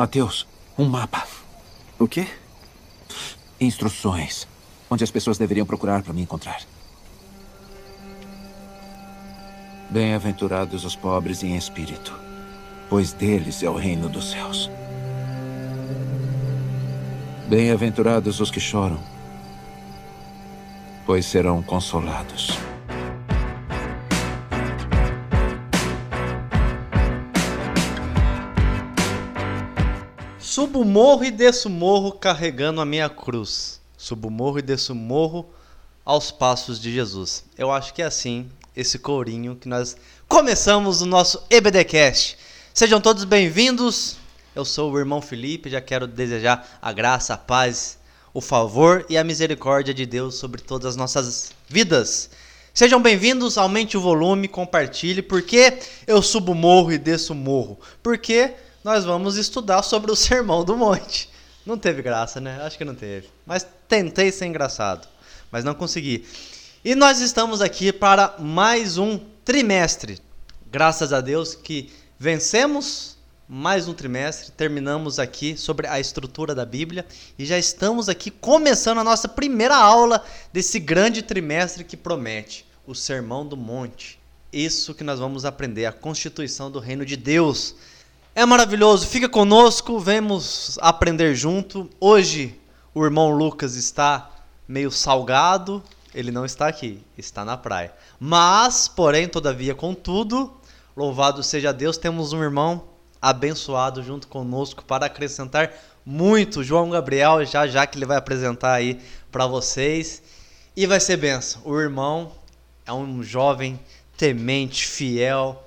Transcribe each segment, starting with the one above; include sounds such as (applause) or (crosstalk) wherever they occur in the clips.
Mateus, um mapa. O quê? Instruções. Onde as pessoas deveriam procurar para me encontrar. Bem-aventurados os pobres em espírito, pois deles é o reino dos céus. Bem-aventurados os que choram, pois serão consolados. Subo morro e desço morro carregando a minha cruz. Subo morro e desço morro aos passos de Jesus. Eu acho que é assim esse corinho que nós começamos o nosso EBDcast. Sejam todos bem-vindos. Eu sou o irmão Felipe, já quero desejar a graça, a paz, o favor e a misericórdia de Deus sobre todas as nossas vidas. Sejam bem-vindos, aumente o volume, compartilhe, porque eu subo morro e desço morro. Porque nós vamos estudar sobre o Sermão do Monte. Não teve graça, né? Acho que não teve. Mas tentei ser engraçado, mas não consegui. E nós estamos aqui para mais um trimestre. Graças a Deus que vencemos mais um trimestre, terminamos aqui sobre a estrutura da Bíblia e já estamos aqui começando a nossa primeira aula desse grande trimestre que promete o Sermão do Monte. Isso que nós vamos aprender, a constituição do reino de Deus. É maravilhoso, fica conosco, vamos aprender junto. Hoje o irmão Lucas está meio salgado, ele não está aqui, está na praia. Mas, porém, todavia, contudo, louvado seja Deus, temos um irmão abençoado junto conosco para acrescentar muito. João Gabriel, já já que ele vai apresentar aí para vocês. E vai ser benção. O irmão é um jovem temente, fiel,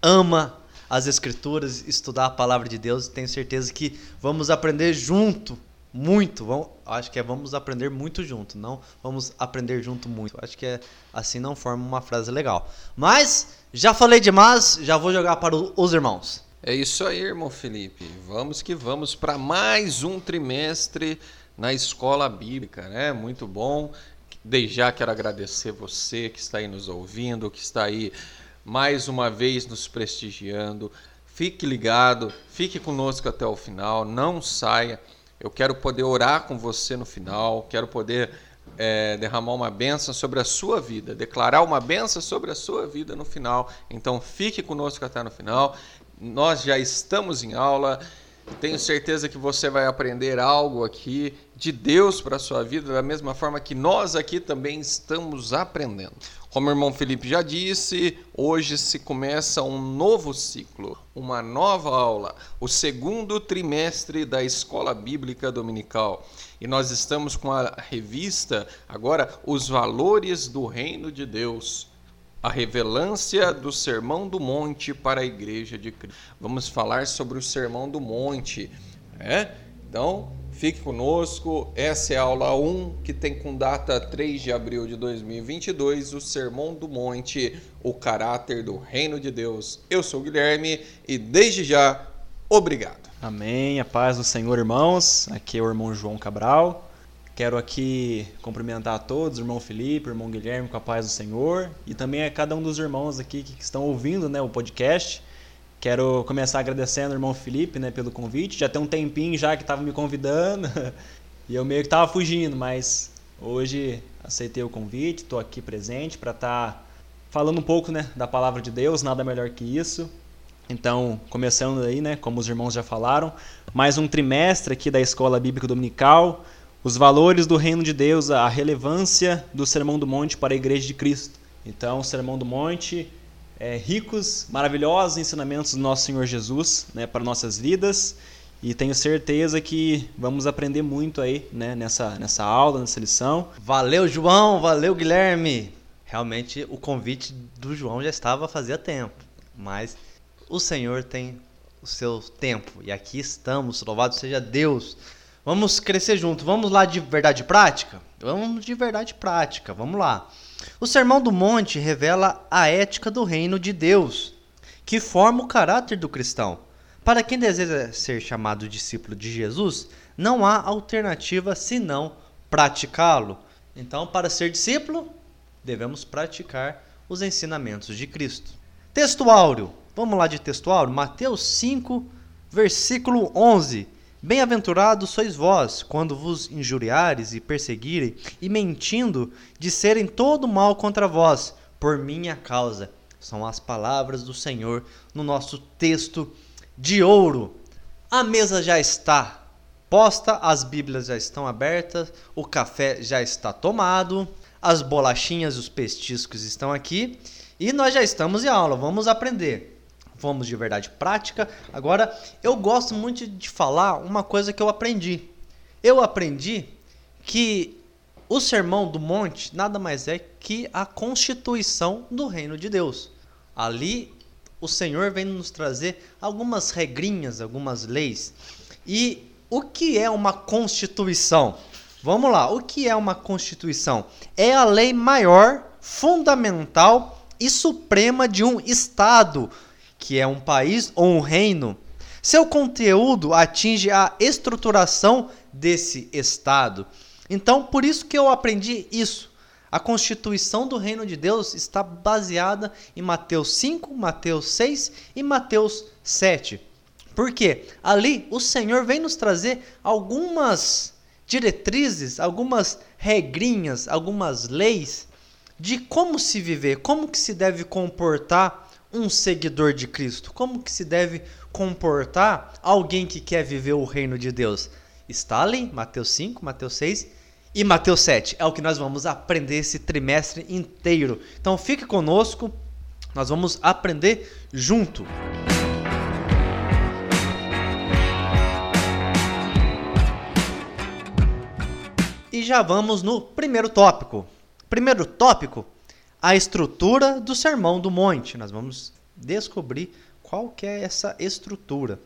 ama as escrituras, estudar a palavra de Deus. Tenho certeza que vamos aprender junto muito. Vamos, acho que é vamos aprender muito junto, não vamos aprender junto muito. Acho que é assim não forma uma frase legal. Mas já falei demais, já vou jogar para os irmãos. É isso aí, irmão Felipe. Vamos que vamos para mais um trimestre na escola bíblica, né? Muito bom. Desde já quero agradecer você que está aí nos ouvindo, que está aí mais uma vez nos prestigiando. Fique ligado, fique conosco até o final, não saia. Eu quero poder orar com você no final, quero poder é, derramar uma benção sobre a sua vida, declarar uma benção sobre a sua vida no final. Então fique conosco até no final. Nós já estamos em aula. Tenho certeza que você vai aprender algo aqui de Deus para a sua vida, da mesma forma que nós aqui também estamos aprendendo. Como o irmão Felipe já disse, hoje se começa um novo ciclo, uma nova aula, o segundo trimestre da Escola Bíblica Dominical. E nós estamos com a revista agora Os Valores do Reino de Deus. A revelância do Sermão do Monte para a Igreja de Cristo. Vamos falar sobre o Sermão do Monte. É? Então, Fique conosco, essa é a aula 1, que tem com data 3 de abril de 2022, o Sermão do Monte, o caráter do Reino de Deus. Eu sou o Guilherme e desde já, obrigado. Amém, a paz do Senhor, irmãos. Aqui é o irmão João Cabral. Quero aqui cumprimentar a todos, irmão Felipe, irmão Guilherme, com a paz do Senhor, e também a cada um dos irmãos aqui que estão ouvindo né, o podcast. Quero começar agradecendo o irmão Felipe, né, pelo convite. Já tem um tempinho já que estava me convidando (laughs) e eu meio que estava fugindo, mas hoje aceitei o convite, estou aqui presente para estar tá falando um pouco, né, da palavra de Deus, nada melhor que isso. Então, começando aí, né, como os irmãos já falaram, mais um trimestre aqui da Escola Bíblica Dominical, os valores do reino de Deus, a relevância do Sermão do Monte para a Igreja de Cristo. Então, o Sermão do Monte é, ricos, maravilhosos ensinamentos do nosso Senhor Jesus né, para nossas vidas. E tenho certeza que vamos aprender muito aí né, nessa, nessa aula, nessa lição. Valeu, João! Valeu, Guilherme! Realmente o convite do João já estava fazia tempo, mas o Senhor tem o seu tempo e aqui estamos, louvado seja Deus. Vamos crescer junto, vamos lá de verdade prática? Vamos de verdade prática, vamos lá. O Sermão do Monte revela a ética do reino de Deus, que forma o caráter do cristão. Para quem deseja ser chamado discípulo de Jesus, não há alternativa senão praticá-lo. Então, para ser discípulo, devemos praticar os ensinamentos de Cristo. Texto áureo. Vamos lá de texto áureo. Mateus 5, versículo 11. Bem-aventurados sois vós, quando vos injuriares e perseguirem, e mentindo, disserem todo mal contra vós, por minha causa. São as palavras do Senhor no nosso texto de ouro. A mesa já está posta, as Bíblias já estão abertas, o café já está tomado, as bolachinhas e os pestiscos estão aqui e nós já estamos em aula. Vamos aprender fomos de verdade prática. Agora, eu gosto muito de falar uma coisa que eu aprendi. Eu aprendi que o Sermão do Monte nada mais é que a constituição do reino de Deus. Ali, o Senhor vem nos trazer algumas regrinhas, algumas leis. E o que é uma constituição? Vamos lá, o que é uma constituição? É a lei maior, fundamental e suprema de um Estado que é um país ou um reino, seu conteúdo atinge a estruturação desse Estado. Então, por isso que eu aprendi isso. A constituição do reino de Deus está baseada em Mateus 5, Mateus 6 e Mateus 7. Porque ali o Senhor vem nos trazer algumas diretrizes, algumas regrinhas, algumas leis de como se viver, como que se deve comportar um seguidor de Cristo? Como que se deve comportar alguém que quer viver o reino de Deus? Está ali, Mateus 5, Mateus 6 e Mateus 7. É o que nós vamos aprender esse trimestre inteiro. Então fique conosco, nós vamos aprender junto. E já vamos no primeiro tópico. Primeiro tópico a estrutura do Sermão do Monte. Nós vamos descobrir qual que é essa estrutura.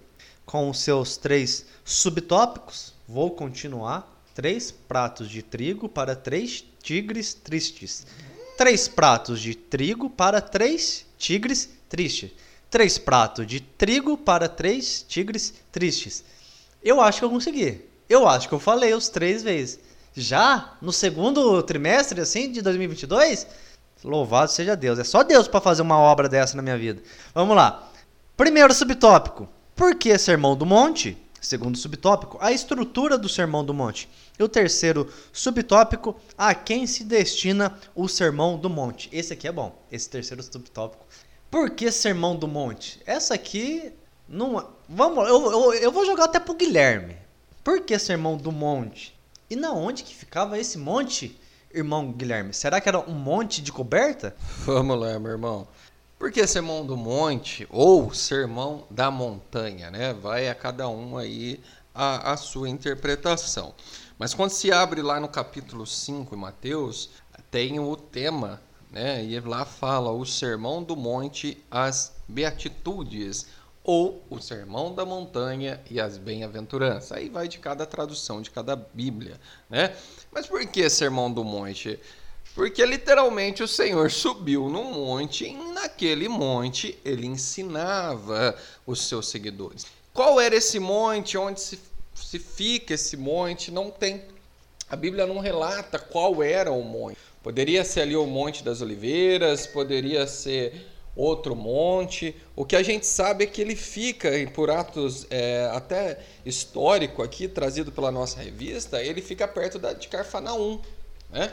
Com os seus três subtópicos, vou continuar. Três pratos de trigo para três tigres tristes. Três pratos de trigo para três tigres tristes. Três pratos de trigo para três tigres tristes. Eu acho que eu consegui. Eu acho que eu falei os três vezes. Já no segundo trimestre, assim, de 2022, Louvado seja Deus. É só Deus para fazer uma obra dessa na minha vida. Vamos lá. Primeiro subtópico. Por que Sermão do Monte? Segundo subtópico, a estrutura do Sermão do Monte. E o terceiro subtópico, a quem se destina o Sermão do Monte. Esse aqui é bom, esse terceiro subtópico. Por que Sermão do Monte? Essa aqui não. É, vamos, eu, eu, eu vou jogar até pro Guilherme. Por que Sermão do Monte? E na onde que ficava esse monte? Irmão Guilherme? Será que era um monte de coberta? Vamos lá, meu irmão. Por que sermão do monte ou sermão da montanha, né? Vai a cada um aí a, a sua interpretação. Mas quando se abre lá no capítulo 5 em Mateus, tem o tema, né? E lá fala o sermão do monte, as beatitudes, ou o sermão da montanha e as bem-aventuranças. Aí vai de cada tradução, de cada Bíblia, né? Mas por que sermão do monte? Porque literalmente o Senhor subiu no monte e naquele monte ele ensinava os seus seguidores. Qual era esse monte? Onde se, se fica esse monte? Não tem. A Bíblia não relata qual era o monte. Poderia ser ali o Monte das Oliveiras, poderia ser outro monte. O que a gente sabe é que ele fica, por atos é, até histórico aqui, trazido pela nossa revista, ele fica perto da, de Carfanaum, né?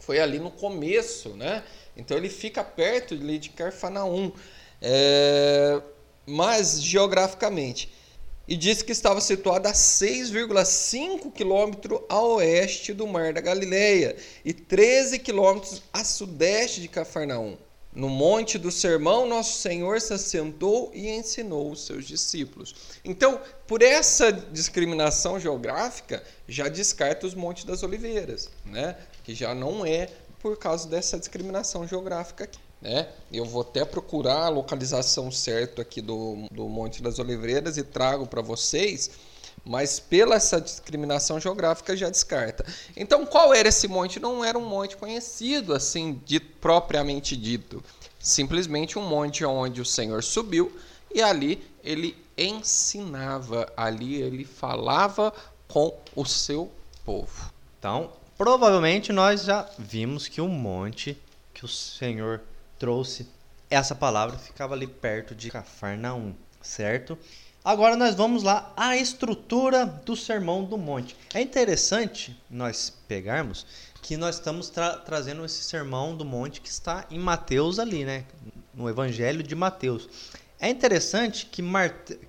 Foi ali no começo, né? Então ele fica perto de Carfanaum, é, mas geograficamente. E disse que estava situado a 6,5 quilômetros a oeste do Mar da Galileia e 13 quilômetros a sudeste de Cafarnaum. No monte do sermão, nosso Senhor se assentou e ensinou os seus discípulos. Então, por essa discriminação geográfica, já descarta os Montes das Oliveiras, né? que já não é por causa dessa discriminação geográfica aqui. Né? Eu vou até procurar a localização certa aqui do, do Monte das Oliveiras e trago para vocês mas pela essa discriminação geográfica já descarta. Então, qual era esse monte? Não era um monte conhecido, assim, dito, propriamente dito. Simplesmente um monte onde o Senhor subiu e ali ele ensinava, ali ele falava com o seu povo. Então, provavelmente nós já vimos que o monte que o Senhor trouxe essa palavra ficava ali perto de Cafarnaum, certo? Agora nós vamos lá a estrutura do Sermão do Monte. É interessante nós pegarmos que nós estamos tra trazendo esse Sermão do Monte que está em Mateus ali, né? No Evangelho de Mateus. É interessante que,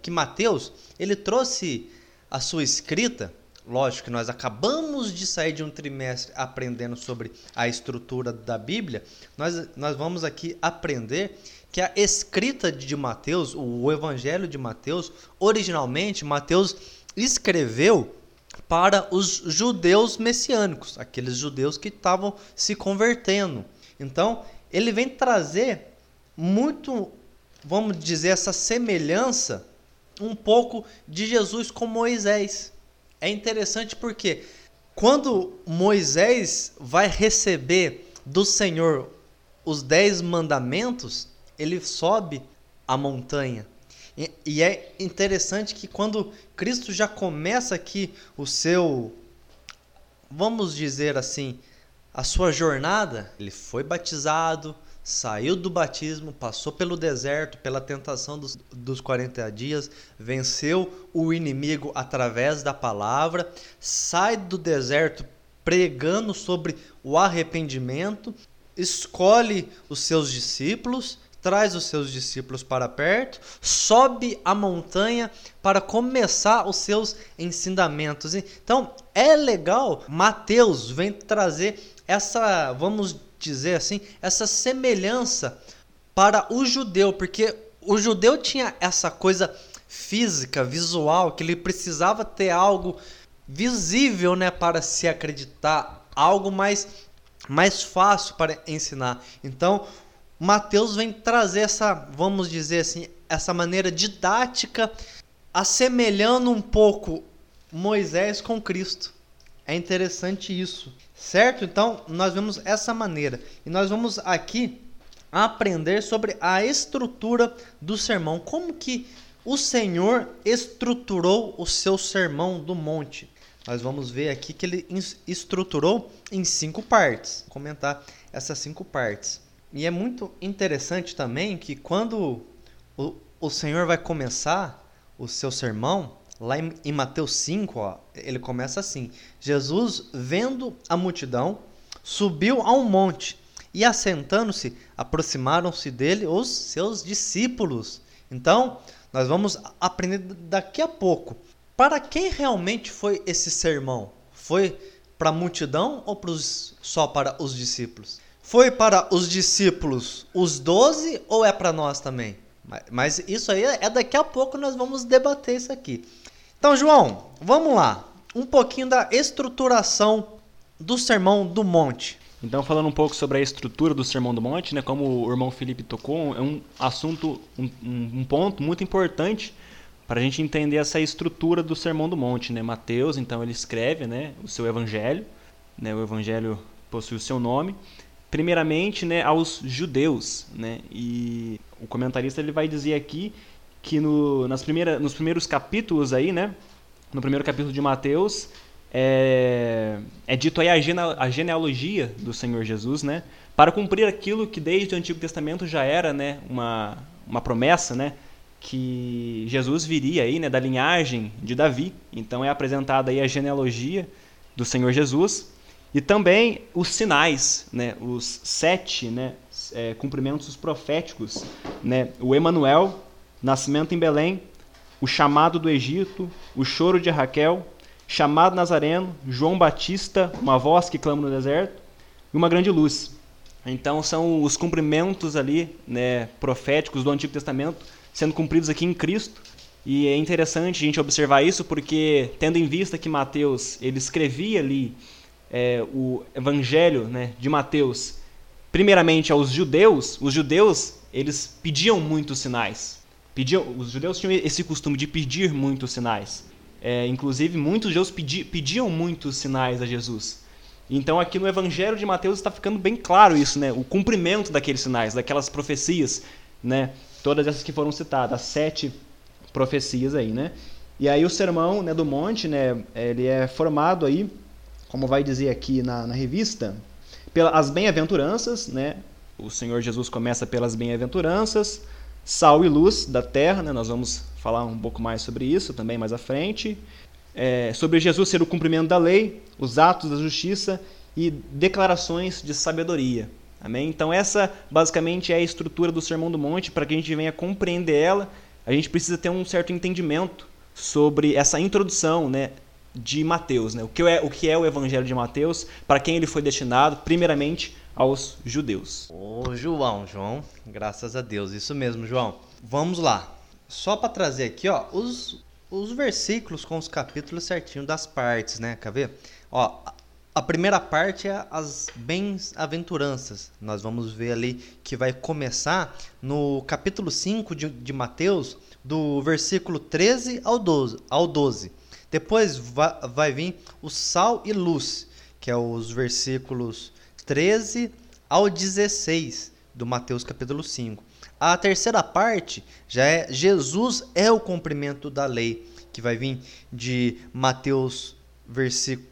que Mateus ele trouxe a sua escrita. Lógico que nós acabamos de sair de um trimestre aprendendo sobre a estrutura da Bíblia. Nós, nós vamos aqui aprender que a escrita de Mateus, o Evangelho de Mateus, originalmente Mateus escreveu para os judeus messiânicos, aqueles judeus que estavam se convertendo. Então, ele vem trazer muito, vamos dizer, essa semelhança um pouco de Jesus com Moisés. É interessante porque quando Moisés vai receber do Senhor os dez mandamentos, ele sobe a montanha. E, é interessante que quando Cristo já começa aqui o seu, vamos dizer assim, a sua jornada, ele foi batizado, saiu do batismo, passou pelo deserto, pela tentação dos, dos 40 dias, venceu o inimigo através da palavra, sai do deserto pregando sobre o arrependimento, escolhe os seus discípulos traz os seus discípulos para perto, sobe a montanha para começar os seus ensinamentos. Então, é legal, Mateus vem trazer essa, vamos dizer assim, essa semelhança para o judeu, porque o judeu tinha essa coisa física, visual, que ele precisava ter algo visível, né, para se acreditar, algo mais mais fácil para ensinar. Então, Mateus vem trazer essa, vamos dizer assim, essa maneira didática, assemelhando um pouco Moisés com Cristo. É interessante isso, certo? Então, nós vemos essa maneira. E nós vamos aqui aprender sobre a estrutura do sermão. Como que o Senhor estruturou o seu sermão do monte? Nós vamos ver aqui que ele estruturou em cinco partes. Vou comentar essas cinco partes. E é muito interessante também que quando o, o Senhor vai começar o seu sermão, lá em, em Mateus 5, ó, ele começa assim: Jesus, vendo a multidão, subiu a um monte e, assentando-se, aproximaram-se dele os seus discípulos. Então, nós vamos aprender daqui a pouco. Para quem realmente foi esse sermão? Foi para a multidão ou pros, só para os discípulos? Foi para os discípulos os doze ou é para nós também? Mas isso aí é daqui a pouco nós vamos debater isso aqui. Então, João, vamos lá. Um pouquinho da estruturação do Sermão do Monte. Então, falando um pouco sobre a estrutura do Sermão do Monte, né, como o irmão Felipe tocou, é um assunto, um, um ponto muito importante para a gente entender essa estrutura do Sermão do Monte. Né? Mateus, então, ele escreve né, o seu evangelho, né, o evangelho possui o seu nome, primeiramente né, aos judeus. Né? E o comentarista ele vai dizer aqui que no, nas primeira, nos primeiros capítulos aí, né, no primeiro capítulo de Mateus, é, é dito aí a, a genealogia do Senhor Jesus, né, para cumprir aquilo que desde o Antigo Testamento já era né, uma, uma promessa, né, que Jesus viria aí, né, da linhagem de Davi. Então é apresentada aí a genealogia do Senhor Jesus. E também os sinais, né, os sete né, é, cumprimentos proféticos, né, o Emanuel, nascimento em Belém, o chamado do Egito, o choro de Raquel, chamado Nazareno, João Batista, uma voz que clama no deserto, e uma grande luz. Então são os cumprimentos ali, né, proféticos do Antigo Testamento sendo cumpridos aqui em Cristo. E é interessante a gente observar isso porque tendo em vista que Mateus ele escrevia ali é, o Evangelho né, de Mateus, primeiramente aos judeus, os judeus eles pediam muitos sinais. Pediam, os judeus tinham esse costume de pedir muitos sinais. É, inclusive, muitos judeus pedi, pediam muitos sinais a Jesus. Então, aqui no Evangelho de Mateus está ficando bem claro isso, né? O cumprimento daqueles sinais, daquelas profecias, né? Todas essas que foram citadas, as sete profecias aí, né? E aí o sermão né, do monte, né? Ele é formado aí como vai dizer aqui na, na revista, pelas bem-aventuranças, né? O Senhor Jesus começa pelas bem-aventuranças, sal e luz da terra, né? nós vamos falar um pouco mais sobre isso também mais à frente. É, sobre Jesus ser o cumprimento da lei, os atos da justiça e declarações de sabedoria. Amém? Então, essa basicamente é a estrutura do Sermão do Monte. Para que a gente venha compreender ela, a gente precisa ter um certo entendimento sobre essa introdução né, de Mateus. Né? O, que é, o que é o Evangelho de Mateus, para quem ele foi destinado, primeiramente aos judeus. Ô, João, João, graças a Deus, isso mesmo, João. Vamos lá. Só para trazer aqui, ó, os, os versículos com os capítulos certinho das partes, né? Quer ver? Ó, a primeira parte é as bem-aventuranças. Nós vamos ver ali que vai começar no capítulo 5 de, de Mateus, do versículo 13 ao 12. Ao 12. Depois vai vir o sal e luz, que é os versículos 13 ao 16 do Mateus capítulo 5. A terceira parte já é Jesus é o cumprimento da lei, que vai vir de Mateus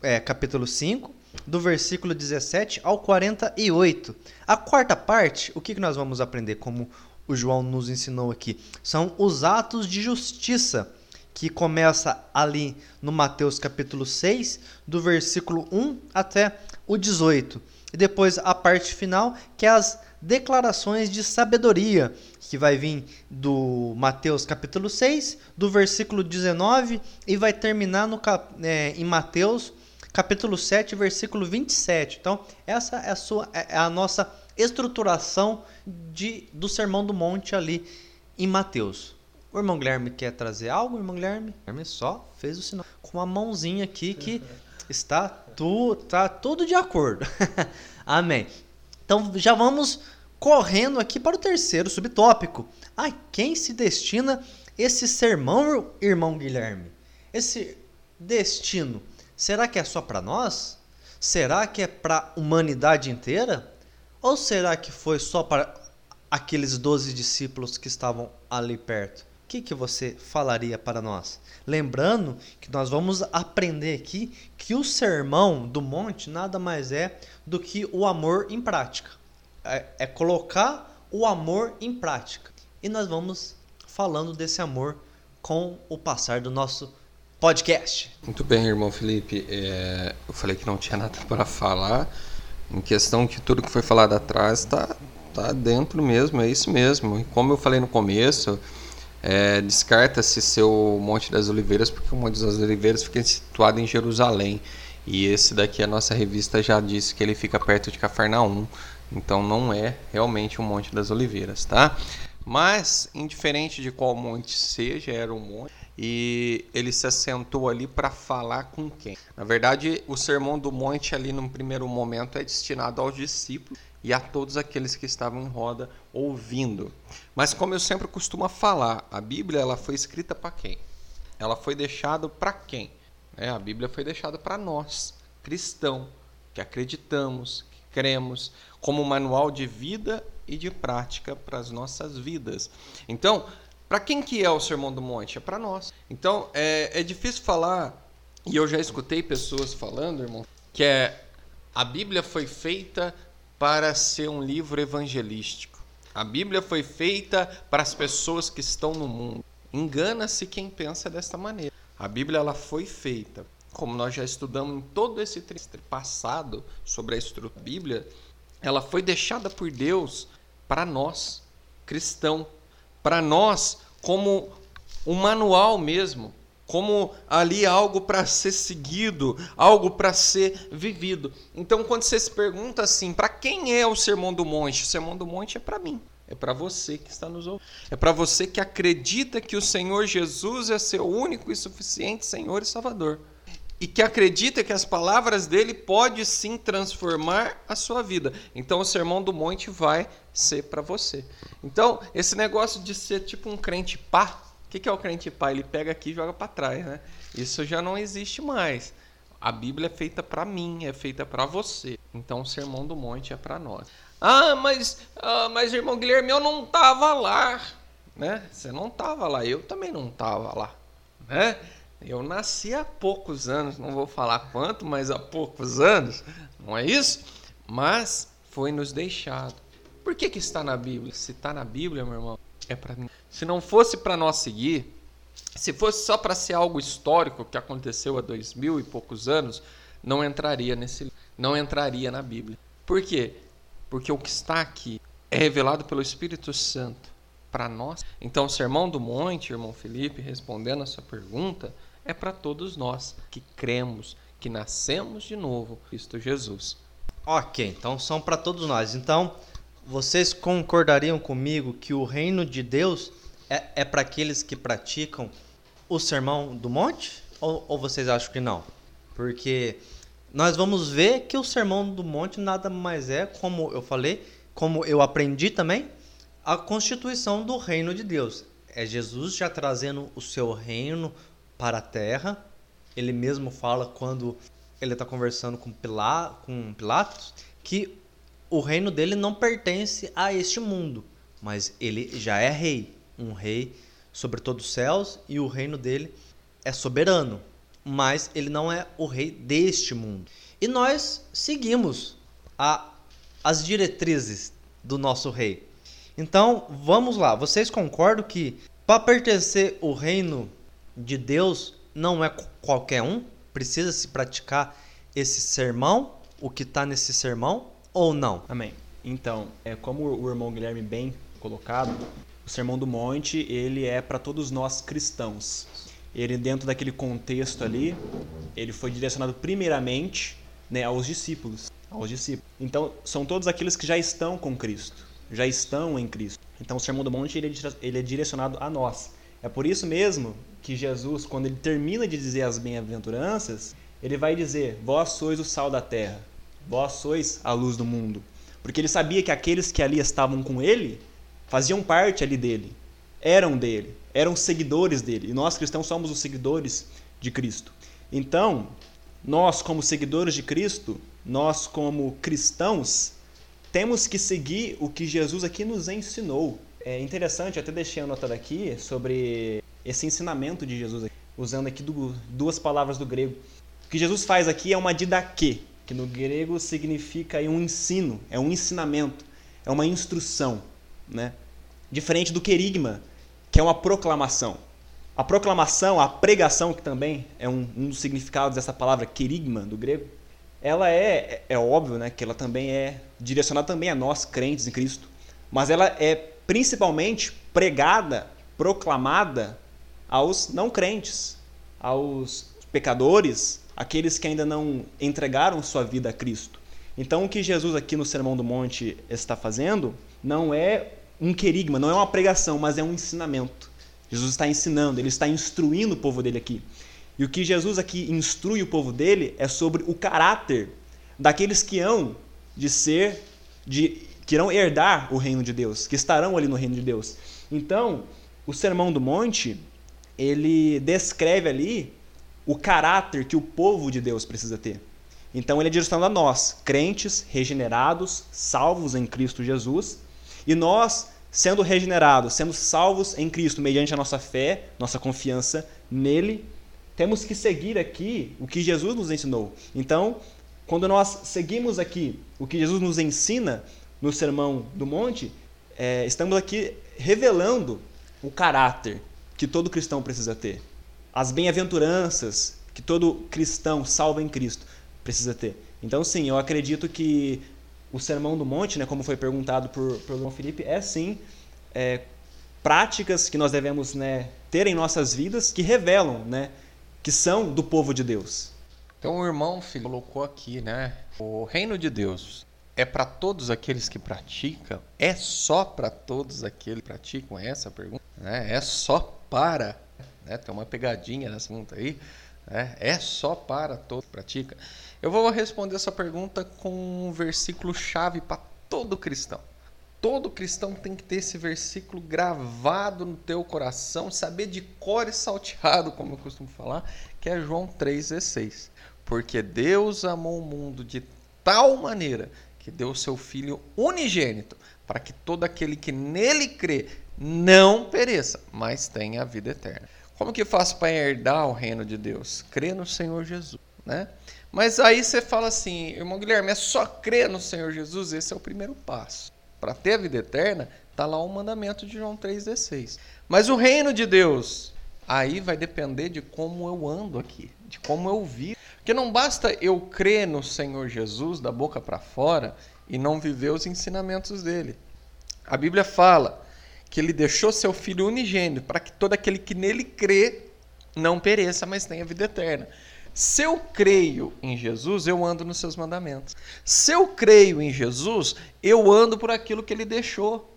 é, capítulo 5, do versículo 17 ao 48. A quarta parte, o que nós vamos aprender, como o João nos ensinou aqui, são os atos de justiça, que começa ali no Mateus capítulo 6, do versículo 1 até o 18. E depois a parte final, que é as declarações de sabedoria, que vai vir do Mateus capítulo 6, do versículo 19 e vai terminar no, é, em Mateus capítulo 7, versículo 27. Então, essa é a, sua, é a nossa estruturação de, do Sermão do Monte ali em Mateus. O irmão Guilherme quer trazer algo, irmão Guilherme? Guilherme só fez o sinal com uma mãozinha aqui que (laughs) está, tu, tá tudo de acordo. (laughs) Amém. Então já vamos correndo aqui para o terceiro subtópico. A quem se destina esse sermão, irmão Guilherme? Esse destino, será que é só para nós? Será que é para a humanidade inteira? Ou será que foi só para aqueles doze discípulos que estavam ali perto? que, que você falaria para nós? Lembrando que nós vamos aprender aqui que o sermão do monte nada mais é do que o amor em prática. É, é colocar o amor em prática. E nós vamos falando desse amor com o passar do nosso podcast. Muito bem, irmão Felipe. É, eu falei que não tinha nada (laughs) para falar. Em questão que tudo que foi falado atrás está tá dentro mesmo, é isso mesmo. E como eu falei no começo, é, Descarta-se seu Monte das Oliveiras, porque o Monte das Oliveiras fica situado em Jerusalém. E esse daqui, a nossa revista já disse que ele fica perto de Cafarnaum. Então não é realmente o Monte das Oliveiras, tá? Mas, indiferente de qual monte seja, era um monte. E ele se assentou ali para falar com quem? Na verdade, o sermão do monte ali no primeiro momento é destinado aos discípulos e a todos aqueles que estavam em roda ouvindo. Mas como eu sempre costumo falar, a Bíblia ela foi escrita para quem? Ela foi deixada para quem? É, a Bíblia foi deixada para nós, cristãos, que acreditamos, que cremos, como manual de vida e de prática para as nossas vidas. Então, para quem que é o Sermão do Monte? É para nós. Então, é, é difícil falar, e eu já escutei pessoas falando, irmão, que é a Bíblia foi feita para ser um livro evangelístico. A Bíblia foi feita para as pessoas que estão no mundo. Engana-se quem pensa desta maneira. A Bíblia ela foi feita, como nós já estudamos em todo esse trimestre passado sobre a estrutura da Bíblia, ela foi deixada por Deus para nós, cristão, para nós como um manual mesmo, como ali algo para ser seguido, algo para ser vivido. Então, quando você se pergunta assim, para quem é o Sermão do Monte? O Sermão do Monte é para mim. É para você que está nos ouvindo. É para você que acredita que o Senhor Jesus é seu único e suficiente Senhor e Salvador. E que acredita que as palavras dele podem sim transformar a sua vida. Então o Sermão do Monte vai ser para você. Então, esse negócio de ser tipo um crente pá, que, que é o crente pai? Ele pega aqui e joga para trás, né? Isso já não existe mais. A Bíblia é feita para mim, é feita para você. Então o Sermão do Monte é para nós. Ah, mas, ah, mas irmão Guilherme, eu não tava lá, né? Você não tava lá, eu também não tava lá, né? Eu nasci há poucos anos, não vou falar quanto, mas há poucos anos, não é isso? Mas foi nos deixado. Por que que está na Bíblia? Se está na Bíblia, meu irmão, é para mim. Se não fosse para nós seguir, se fosse só para ser algo histórico que aconteceu há dois mil e poucos anos, não entraria nesse, não entraria na Bíblia. Por quê? Porque o que está aqui é revelado pelo Espírito Santo para nós. Então, o Sermão do Monte, irmão Felipe, respondendo a sua pergunta, é para todos nós que cremos, que nascemos de novo, Cristo Jesus. Ok, então são para todos nós. Então, vocês concordariam comigo que o reino de Deus é, é para aqueles que praticam o sermão do monte? Ou, ou vocês acham que não? Porque nós vamos ver que o sermão do monte nada mais é, como eu falei, como eu aprendi também, a constituição do reino de Deus. É Jesus já trazendo o seu reino para a terra. Ele mesmo fala quando ele está conversando com, com Pilatos que o reino dele não pertence a este mundo, mas ele já é rei, um rei sobre todos os céus e o reino dele é soberano, mas ele não é o rei deste mundo. E nós seguimos a, as diretrizes do nosso rei. Então, vamos lá. Vocês concordam que para pertencer o reino de Deus não é qualquer um? Precisa se praticar esse sermão, o que está nesse sermão, ou não? Amém. Então, é como o irmão Guilherme bem colocado, o Sermão do Monte ele é para todos nós cristãos. Ele dentro daquele contexto ali, ele foi direcionado primeiramente né, aos discípulos, aos discípulos. Então, são todos aqueles que já estão com Cristo, já estão em Cristo. Então, o Sermão do Monte é, ele é direcionado a nós. É por isso mesmo que Jesus, quando ele termina de dizer as bem-aventuranças, ele vai dizer: Vós sois o sal da terra, vós sois a luz do mundo. Porque ele sabia que aqueles que ali estavam com ele faziam parte ali dele, eram dele, eram seguidores dele. E nós cristãos somos os seguidores de Cristo. Então, nós, como seguidores de Cristo, nós, como cristãos, temos que seguir o que Jesus aqui nos ensinou. É interessante, até deixei anotado aqui sobre esse ensinamento de Jesus, usando aqui duas palavras do grego. O que Jesus faz aqui é uma didaquê, que no grego significa um ensino, é um ensinamento, é uma instrução, né? Diferente do querigma, que é uma proclamação. A proclamação, a pregação, que também é um, um dos significados dessa palavra querigma do grego, ela é, é, óbvio né, que ela também é direcionada também a nós, crentes em Cristo, mas ela é principalmente pregada, proclamada aos não crentes, aos pecadores, aqueles que ainda não entregaram sua vida a Cristo. Então, o que Jesus aqui no Sermão do Monte está fazendo não é um querigma, não é uma pregação, mas é um ensinamento. Jesus está ensinando, ele está instruindo o povo dele aqui. E o que Jesus aqui instrui o povo dele é sobre o caráter daqueles que hão de ser, de, que irão herdar o reino de Deus, que estarão ali no reino de Deus. Então, o Sermão do Monte, ele descreve ali o caráter que o povo de Deus precisa ter. Então ele é direcionado a nós, crentes, regenerados, salvos em Cristo Jesus, e nós, sendo regenerados, sendo salvos em Cristo mediante a nossa fé, nossa confiança nele, temos que seguir aqui o que Jesus nos ensinou. Então, quando nós seguimos aqui o que Jesus nos ensina no Sermão do Monte, é, estamos aqui revelando o caráter que todo cristão precisa ter. As bem-aventuranças que todo cristão salvo em Cristo precisa ter. Então, sim, eu acredito que o Sermão do Monte, né, como foi perguntado por, por João Felipe, é sim é, práticas que nós devemos né, ter em nossas vidas que revelam, né, que são do povo de Deus. Então o irmão filho, colocou aqui, né? O reino de Deus é para todos aqueles que praticam? É só para todos aqueles que praticam? É essa pergunta? Né? É só para? Né? Tem uma pegadinha nessa pergunta aí. Né? É só para todos que praticam? Eu vou responder essa pergunta com um versículo chave para todo cristão. Todo cristão tem que ter esse versículo gravado no teu coração, saber de cor e salteado, como eu costumo falar, que é João 3,16. Porque Deus amou o mundo de tal maneira que deu o seu Filho unigênito, para que todo aquele que nele crê não pereça, mas tenha a vida eterna. Como que faz para herdar o reino de Deus? Crê no Senhor Jesus, né? Mas aí você fala assim, irmão Guilherme, é só crer no Senhor Jesus? Esse é o primeiro passo. Para ter a vida eterna, está lá o mandamento de João 3,16. Mas o reino de Deus, aí vai depender de como eu ando aqui, de como eu vivo. Porque não basta eu crer no Senhor Jesus da boca para fora e não viver os ensinamentos dele. A Bíblia fala que ele deixou seu filho unigênito para que todo aquele que nele crê não pereça, mas tenha vida eterna. Se eu creio em Jesus, eu ando nos seus mandamentos. Se eu creio em Jesus, eu ando por aquilo que ele deixou.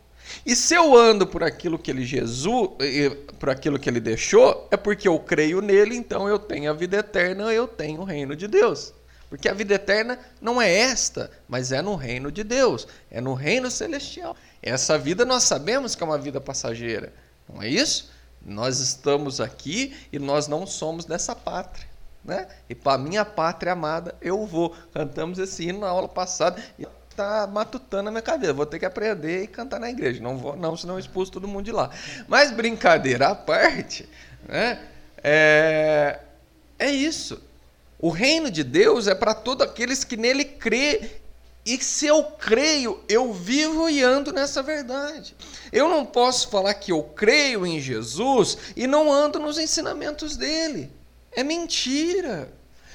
E se eu ando por aquilo que ele Jesus, por aquilo que ele deixou, é porque eu creio nele, então eu tenho a vida eterna, eu tenho o reino de Deus. Porque a vida eterna não é esta, mas é no reino de Deus, é no reino celestial. Essa vida nós sabemos que é uma vida passageira, não é isso? Nós estamos aqui e nós não somos dessa pátria. Né? E para minha pátria amada eu vou. Cantamos esse hino na aula passada e tá matutando na minha cabeça. Vou ter que aprender e cantar na igreja. Não vou, não, senão eu expulso todo mundo de lá. Mas brincadeira à parte, né? É, é isso. O reino de Deus é para todos aqueles que nele crê. E se eu creio, eu vivo e ando nessa verdade. Eu não posso falar que eu creio em Jesus e não ando nos ensinamentos dele. É mentira.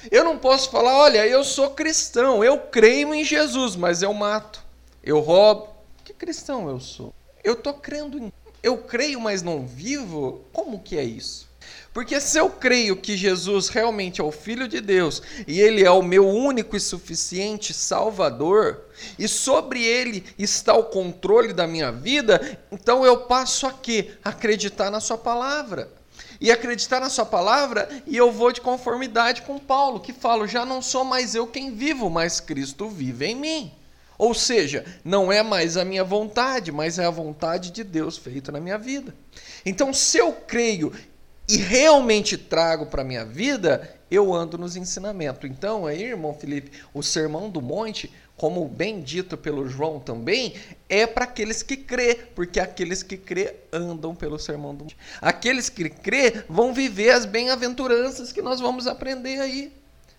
Eu não posso falar, olha, eu sou cristão, eu creio em Jesus, mas eu mato, eu roubo. Que cristão eu sou? Eu tô crendo em. Eu creio, mas não vivo? Como que é isso? Porque se eu creio que Jesus realmente é o Filho de Deus e Ele é o meu único e suficiente Salvador, e sobre Ele está o controle da minha vida, então eu passo a quê? Acreditar na Sua palavra e acreditar na sua palavra, e eu vou de conformidade com Paulo, que fala: já não sou mais eu quem vivo, mas Cristo vive em mim. Ou seja, não é mais a minha vontade, mas é a vontade de Deus feita na minha vida. Então, se eu creio e realmente trago para a minha vida, eu ando nos ensinamentos. Então, aí, irmão Felipe, o Sermão do Monte como bem dito pelo João também, é para aqueles que crê, porque aqueles que crê andam pelo sermão do monte. Aqueles que crê vão viver as bem-aventuranças que nós vamos aprender aí.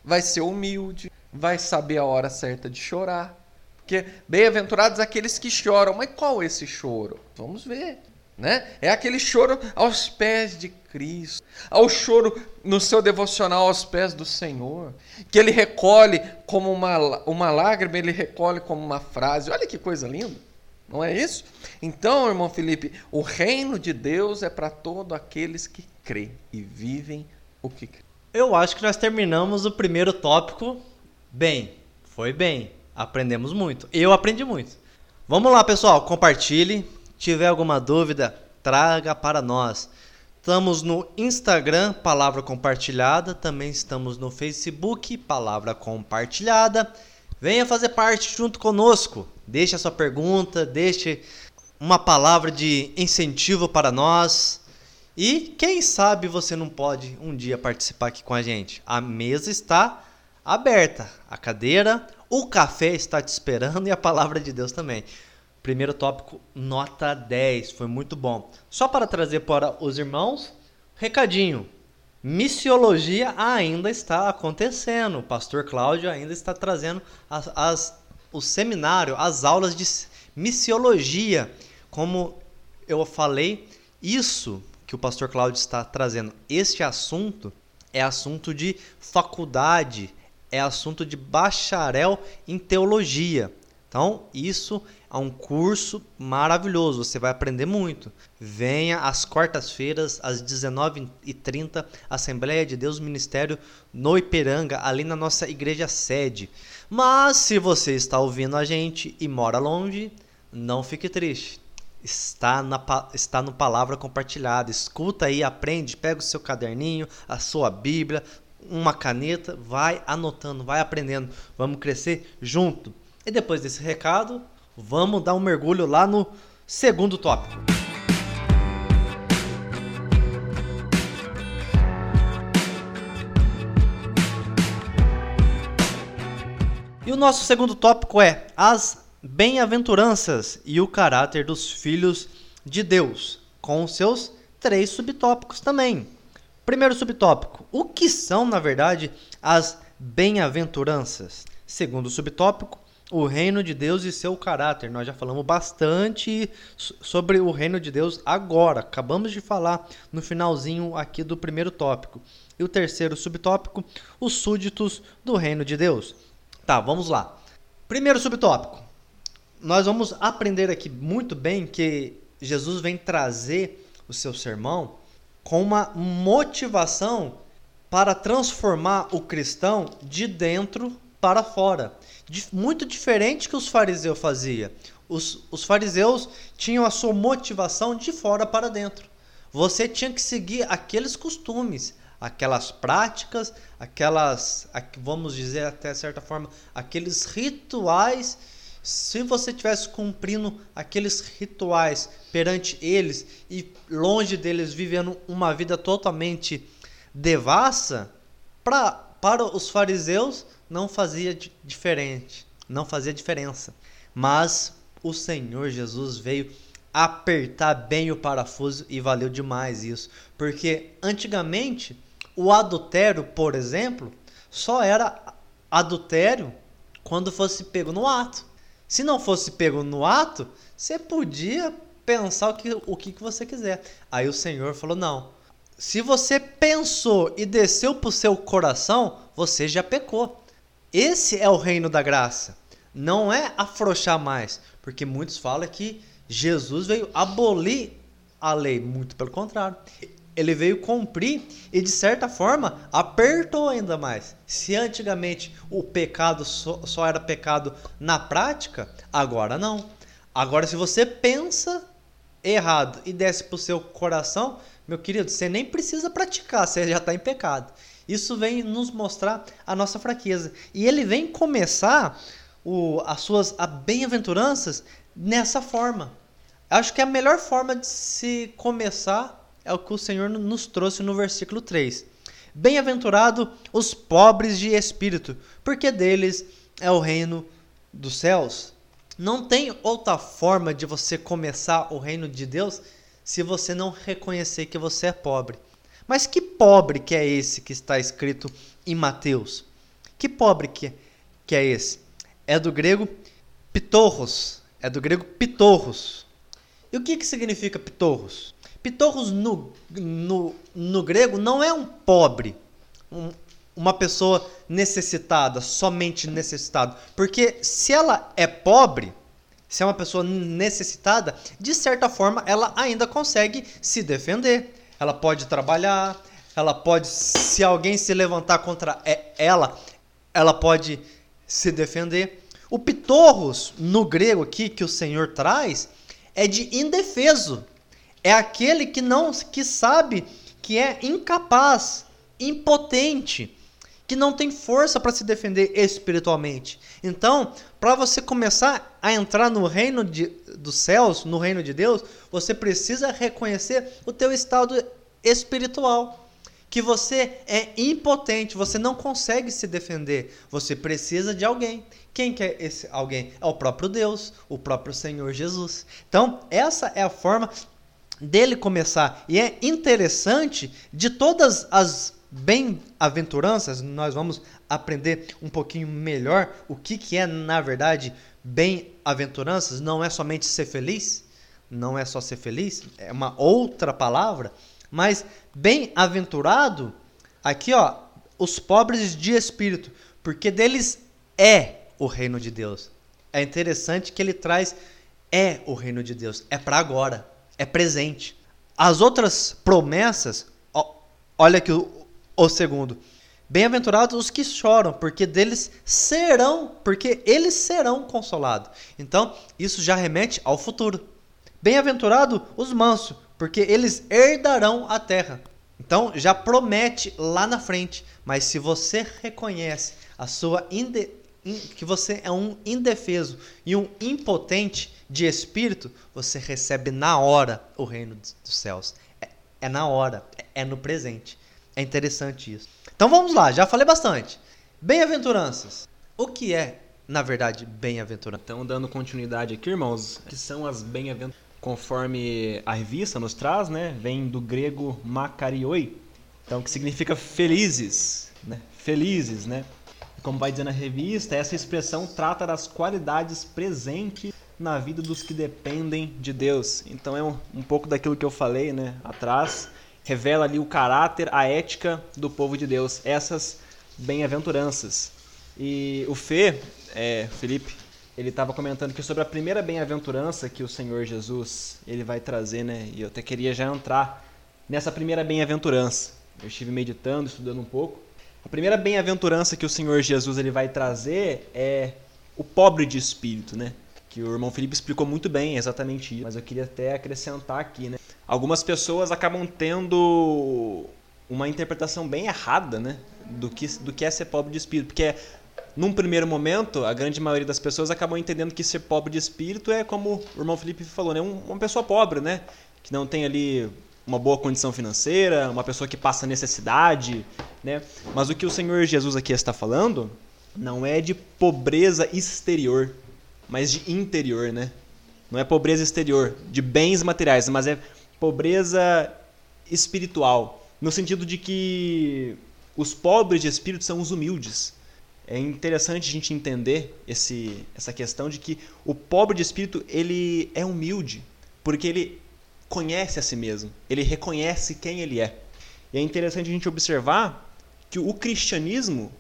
Vai ser humilde, vai saber a hora certa de chorar. Porque bem-aventurados aqueles que choram, mas qual é esse choro? Vamos ver. Né? É aquele choro aos pés de Cristo, ao choro no seu devocional aos pés do Senhor, que ele recolhe como uma, uma lágrima, ele recolhe como uma frase. Olha que coisa linda, não é isso? Então, irmão Felipe, o reino de Deus é para todos aqueles que creem e vivem o que creem. Eu acho que nós terminamos o primeiro tópico bem. Foi bem. Aprendemos muito. Eu aprendi muito. Vamos lá, pessoal, compartilhe Tiver alguma dúvida, traga para nós. Estamos no Instagram, Palavra Compartilhada. Também estamos no Facebook, Palavra Compartilhada. Venha fazer parte junto conosco. Deixe a sua pergunta, deixe uma palavra de incentivo para nós. E quem sabe você não pode um dia participar aqui com a gente. A mesa está aberta, a cadeira, o café está te esperando e a palavra de Deus também. Primeiro tópico, nota 10, foi muito bom. Só para trazer para os irmãos, recadinho. Missiologia ainda está acontecendo. O pastor Cláudio ainda está trazendo as, as, o seminário, as aulas de missiologia. Como eu falei, isso que o pastor Cláudio está trazendo, este assunto, é assunto de faculdade, é assunto de bacharel em teologia. Então, isso é um curso maravilhoso, você vai aprender muito. Venha às quartas-feiras, às 19h30, Assembleia de Deus Ministério no Iperanga, ali na nossa igreja sede. Mas se você está ouvindo a gente e mora longe, não fique triste. Está, na, está no Palavra Compartilhada. Escuta aí, aprende, pega o seu caderninho, a sua Bíblia, uma caneta, vai anotando, vai aprendendo. Vamos crescer junto. E depois desse recado, vamos dar um mergulho lá no segundo tópico. E o nosso segundo tópico é as bem-aventuranças e o caráter dos filhos de Deus, com seus três subtópicos também. Primeiro subtópico: o que são, na verdade, as bem-aventuranças? Segundo subtópico: o reino de Deus e seu caráter. Nós já falamos bastante sobre o reino de Deus agora. Acabamos de falar no finalzinho aqui do primeiro tópico. E o terceiro subtópico, os súditos do reino de Deus. Tá, vamos lá. Primeiro subtópico. Nós vamos aprender aqui muito bem que Jesus vem trazer o seu sermão com uma motivação para transformar o cristão de dentro para fora. Muito diferente que os fariseus faziam. Os, os fariseus tinham a sua motivação de fora para dentro. Você tinha que seguir aqueles costumes, aquelas práticas, aquelas, vamos dizer até certa forma, aqueles rituais. Se você tivesse cumprindo aqueles rituais perante eles e longe deles vivendo uma vida totalmente devassa, pra, para os fariseus não fazia diferente, não fazia diferença. Mas o Senhor Jesus veio apertar bem o parafuso e valeu demais isso, porque antigamente o adultério, por exemplo, só era adultério quando fosse pego no ato. Se não fosse pego no ato, você podia pensar o que, o que você quiser. Aí o Senhor falou: não. Se você pensou e desceu para o seu coração, você já pecou. Esse é o reino da graça. Não é afrouxar mais, porque muitos falam que Jesus veio abolir a lei, muito pelo contrário. Ele veio cumprir e de certa forma apertou ainda mais. Se antigamente o pecado só, só era pecado na prática, agora não. Agora se você pensa errado e desce para o seu coração, meu querido, você nem precisa praticar, você já está em pecado. Isso vem nos mostrar a nossa fraqueza. E ele vem começar o, as suas bem-aventuranças nessa forma. Acho que a melhor forma de se começar é o que o Senhor nos trouxe no versículo 3. Bem-aventurado os pobres de espírito, porque deles é o reino dos céus. Não tem outra forma de você começar o reino de Deus se você não reconhecer que você é pobre. Mas que pobre que é esse que está escrito em Mateus? Que pobre que, que é esse? É do grego pitorros. É do grego pitorros. E o que, que significa pitorros? Pitorros no, no, no grego não é um pobre, um, uma pessoa necessitada, somente necessitada. Porque se ela é pobre, se é uma pessoa necessitada, de certa forma ela ainda consegue se defender ela pode trabalhar, ela pode, se alguém se levantar contra ela, ela pode se defender. O pitorros, no grego aqui, que o Senhor traz, é de indefeso. É aquele que não que sabe que é incapaz, impotente, que não tem força para se defender espiritualmente. Então, para você começar a entrar no reino de, dos céus, no reino de Deus, você precisa reconhecer o teu estado espiritual. Que você é impotente, você não consegue se defender, você precisa de alguém. Quem que é esse alguém? É o próprio Deus, o próprio Senhor Jesus. Então, essa é a forma dele começar. E é interessante de todas as bem-aventuranças, nós vamos aprender um pouquinho melhor o que, que é, na verdade, bem-aventuranças. Não é somente ser feliz, não é só ser feliz, é uma outra palavra. Mas bem-aventurado, aqui ó, os pobres de espírito, porque deles é o reino de Deus. É interessante que ele traz é o reino de Deus, é para agora, é presente. As outras promessas, ó, olha aqui o, o segundo. Bem-aventurados os que choram, porque deles serão, porque eles serão consolados. Então, isso já remete ao futuro. Bem-aventurado os mansos, porque eles herdarão a terra. Então, já promete lá na frente, mas se você reconhece a sua inde que você é um indefeso e um impotente de espírito, você recebe na hora o reino dos céus. É, é na hora, é, é no presente. É interessante isso. Então vamos lá, já falei bastante. Bem-aventuranças. O que é, na verdade, bem-aventurança? Então, dando continuidade aqui, irmãos, que são as bem-aventuranças? Conforme a revista nos traz, né, vem do grego makarioi, então que significa felizes, né? Felizes, né? Como vai dizer na revista, essa expressão trata das qualidades presentes na vida dos que dependem de Deus. Então é um, um pouco daquilo que eu falei né, atrás. Revela ali o caráter, a ética do povo de Deus. Essas bem-aventuranças. E o Fê, é, Felipe, ele estava comentando que sobre a primeira bem-aventurança que o Senhor Jesus ele vai trazer, né? E eu até queria já entrar nessa primeira bem-aventurança. Eu estive meditando, estudando um pouco. A primeira bem-aventurança que o Senhor Jesus ele vai trazer é o pobre de espírito, né? Que o irmão Felipe explicou muito bem exatamente isso, mas eu queria até acrescentar aqui, né? Algumas pessoas acabam tendo uma interpretação bem errada, né? Do que, do que é ser pobre de espírito, porque num primeiro momento, a grande maioria das pessoas acabam entendendo que ser pobre de espírito é como o irmão Felipe falou, né? uma pessoa pobre, né? Que não tem ali uma boa condição financeira, uma pessoa que passa necessidade, né? Mas o que o Senhor Jesus aqui está falando não é de pobreza exterior, mas de interior, né? Não é pobreza exterior, de bens materiais, mas é pobreza espiritual, no sentido de que os pobres de espírito são os humildes. É interessante a gente entender esse, essa questão de que o pobre de espírito ele é humilde, porque ele conhece a si mesmo, ele reconhece quem ele é. E é interessante a gente observar que o cristianismo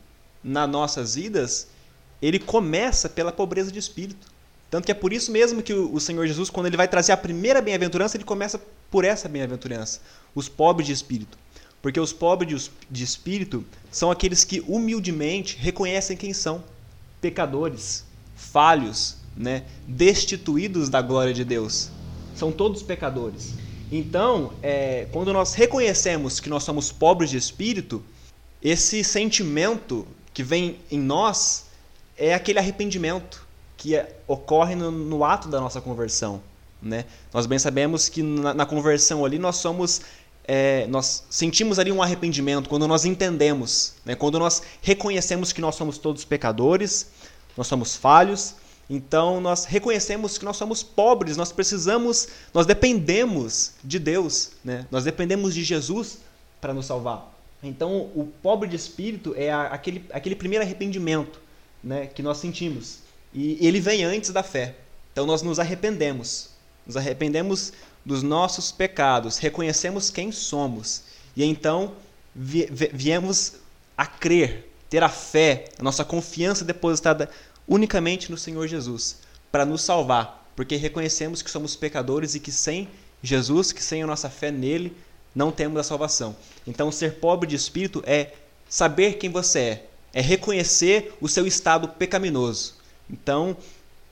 nas nossas vidas, ele começa pela pobreza de espírito. Tanto que é por isso mesmo que o Senhor Jesus, quando ele vai trazer a primeira bem-aventurança, ele começa por essa bem-aventurança, os pobres de espírito. Porque os pobres de espírito são aqueles que humildemente reconhecem quem são: pecadores, falhos, né? destituídos da glória de Deus. São todos pecadores. Então, é, quando nós reconhecemos que nós somos pobres de espírito, esse sentimento que vem em nós é aquele arrependimento que é, ocorre no, no, ato da nossa conversão. Né? Nós bem sabemos que na, na conversão ali nós somos é, nós sentimos ali um arrependimento quando nós entendemos, né? quando nós reconhecemos que nós somos todos pecadores, nós somos falhos, então nós reconhecemos que nós somos pobres, nós precisamos, nós dependemos de Deus, né? nós dependemos de Jesus para nos salvar. Então o pobre de espírito é aquele, aquele primeiro arrependimento né, que nós sentimos. E ele vem antes da fé. Então nós nos arrependemos. Nos arrependemos dos nossos pecados, reconhecemos quem somos e então viemos a crer, ter a fé, a nossa confiança depositada unicamente no Senhor Jesus para nos salvar, porque reconhecemos que somos pecadores e que sem Jesus, que sem a nossa fé nele, não temos a salvação. Então, ser pobre de espírito é saber quem você é, é reconhecer o seu estado pecaminoso. Então,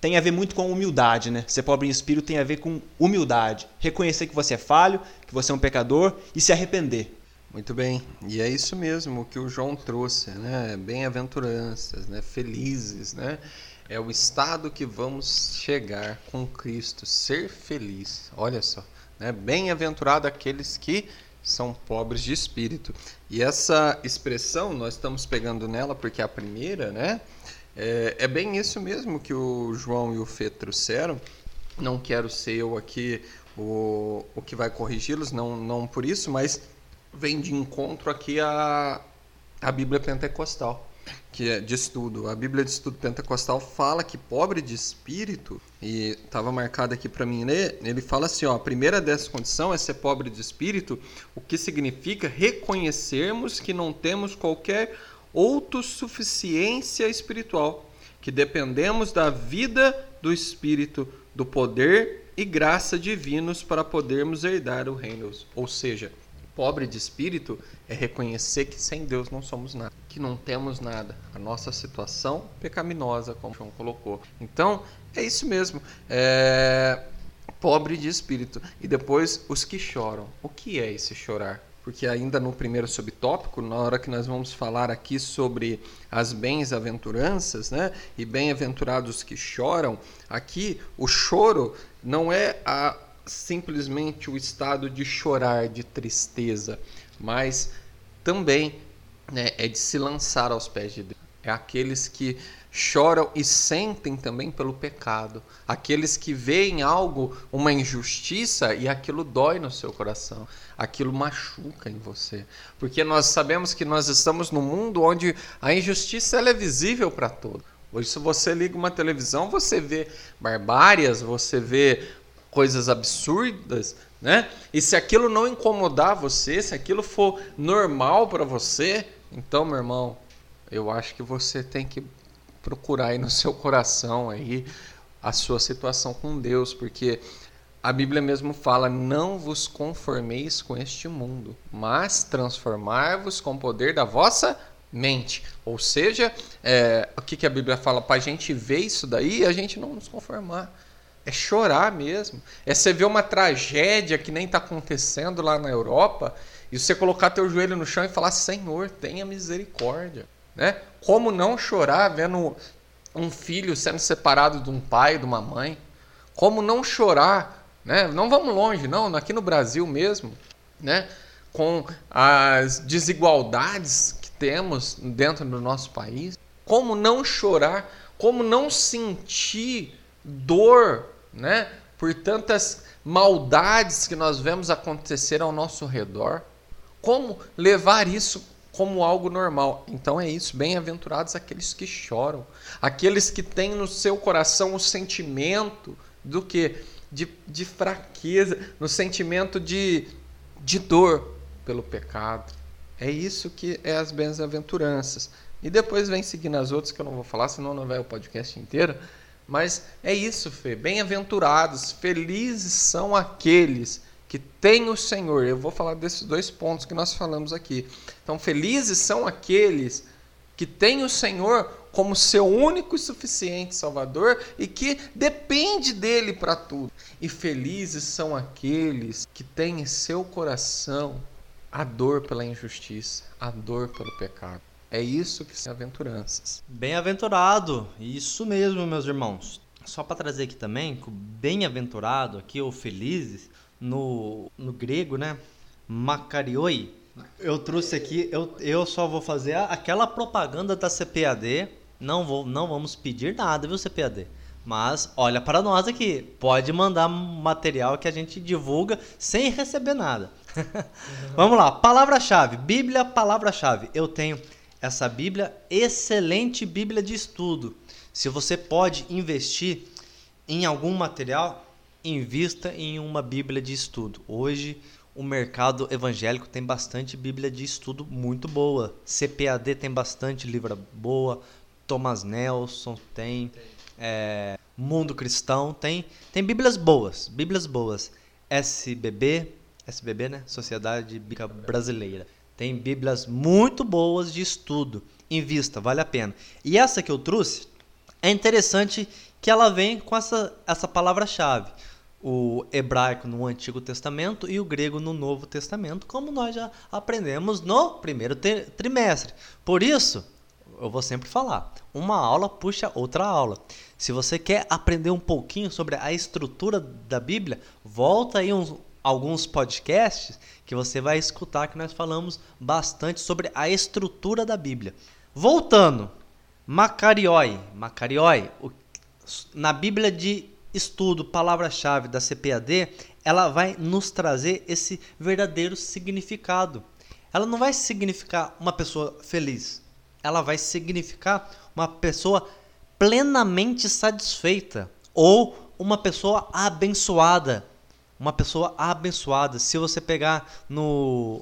tem a ver muito com humildade, né? Ser pobre em espírito tem a ver com humildade. Reconhecer que você é falho, que você é um pecador e se arrepender. Muito bem. E é isso mesmo que o João trouxe, né? Bem-aventuranças, né? Felizes, né? É o estado que vamos chegar com Cristo, ser feliz. Olha só, né? Bem-aventurado aqueles que são pobres de espírito. E essa expressão nós estamos pegando nela porque é a primeira, né? É, é bem isso mesmo que o João e o Fê trouxeram. Não quero ser eu aqui o, o que vai corrigi-los, não, não por isso, mas vem de encontro aqui a, a Bíblia Pentecostal que é de estudo. A Bíblia de Estudo Pentecostal fala que pobre de espírito, e estava marcado aqui para mim ler, ele fala assim, ó, a primeira dessa condição é ser pobre de espírito, o que significa reconhecermos que não temos qualquer autossuficiência espiritual, que dependemos da vida do Espírito, do poder e graça divinos para podermos herdar o reino. Ou seja, pobre de espírito é reconhecer que sem Deus não somos nada, que não temos nada. A nossa situação pecaminosa, como João colocou. Então, é isso mesmo. É... Pobre de espírito. E depois, os que choram. O que é esse chorar? Porque ainda no primeiro subtópico, na hora que nós vamos falar aqui sobre as bens-aventuranças, né? E bem-aventurados que choram, aqui o choro não é a, simplesmente o estado de chorar, de tristeza, mas também né, é de se lançar aos pés de Deus. é aqueles que choram e sentem também pelo pecado, aqueles que veem algo, uma injustiça e aquilo dói no seu coração, aquilo machuca em você, porque nós sabemos que nós estamos num mundo onde a injustiça ela é visível para todos. Hoje, se você liga uma televisão, você vê barbárias, você vê coisas absurdas, né? E se aquilo não incomodar você, se aquilo for normal para você, então, meu irmão, eu acho que você tem que procurar aí no seu coração aí a sua situação com Deus, porque a Bíblia mesmo fala: não vos conformeis com este mundo, mas transformar-vos com o poder da vossa mente. Ou seja, é, o que, que a Bíblia fala? Para a gente ver isso daí, a gente não nos conformar. É chorar mesmo. É você ver uma tragédia que nem está acontecendo lá na Europa e você colocar teu joelho no chão e falar: Senhor, tenha misericórdia. Né? Como não chorar vendo um filho sendo separado de um pai, de uma mãe? Como não chorar? Né? Não vamos longe, não, aqui no Brasil mesmo, né? com as desigualdades temos dentro do nosso país? Como não chorar? Como não sentir dor, né? Por tantas maldades que nós vemos acontecer ao nosso redor? Como levar isso como algo normal? Então é isso, bem-aventurados aqueles que choram, aqueles que têm no seu coração o sentimento do que de, de fraqueza, no sentimento de, de dor pelo pecado. É isso que é as bem-aventuranças. E depois vem seguindo as outras que eu não vou falar, senão não vai o podcast inteiro. Mas é isso, Fê. Bem-aventurados, felizes são aqueles que têm o Senhor. Eu vou falar desses dois pontos que nós falamos aqui. Então, felizes são aqueles que têm o Senhor como seu único e suficiente Salvador e que depende dele para tudo. E felizes são aqueles que têm em seu coração a dor pela injustiça, a dor pelo pecado. É isso que são aventuranças. Bem-aventurado, isso mesmo, meus irmãos. Só para trazer aqui também, que o bem-aventurado aqui, ou felizes, no, no grego, né? Makarioi. Eu trouxe aqui, eu, eu só vou fazer aquela propaganda da CPAD. Não, vou, não vamos pedir nada, viu, CPAD? Mas olha para nós aqui, pode mandar material que a gente divulga sem receber nada. (laughs) Vamos lá, palavra-chave, Bíblia, palavra-chave. Eu tenho essa Bíblia, excelente Bíblia de estudo. Se você pode investir em algum material, invista em uma Bíblia de estudo. Hoje o mercado evangélico tem bastante Bíblia de estudo muito boa. CPAD tem bastante livra boa. Thomas Nelson tem. É, Mundo Cristão, tem, tem Bíblias boas, Bíblias boas. SBB, SBB, né? Sociedade Bíblica Brasileira. Tem Bíblias muito boas de estudo. Invista, vale a pena. E essa que eu trouxe é interessante que ela vem com essa, essa palavra-chave. O hebraico no Antigo Testamento e o grego no Novo Testamento, como nós já aprendemos no primeiro trimestre. Por isso, eu vou sempre falar, uma aula puxa outra aula. Se você quer aprender um pouquinho sobre a estrutura da Bíblia, volta aí uns, alguns podcasts que você vai escutar que nós falamos bastante sobre a estrutura da Bíblia. Voltando, Macarioi, Macarioi, na Bíblia de estudo, palavra-chave da CPAD, ela vai nos trazer esse verdadeiro significado. Ela não vai significar uma pessoa feliz, ela vai significar uma pessoa plenamente satisfeita ou uma pessoa abençoada. Uma pessoa abençoada. Se você pegar no,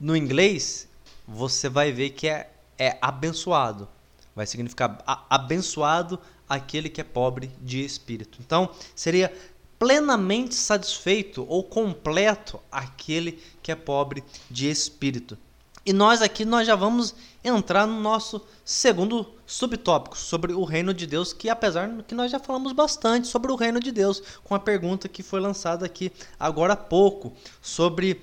no inglês, você vai ver que é, é abençoado. Vai significar abençoado aquele que é pobre de espírito. Então, seria plenamente satisfeito ou completo aquele que é pobre de espírito. E nós aqui nós já vamos entrar no nosso segundo subtópico sobre o reino de Deus, que apesar que nós já falamos bastante sobre o reino de Deus, com a pergunta que foi lançada aqui agora há pouco sobre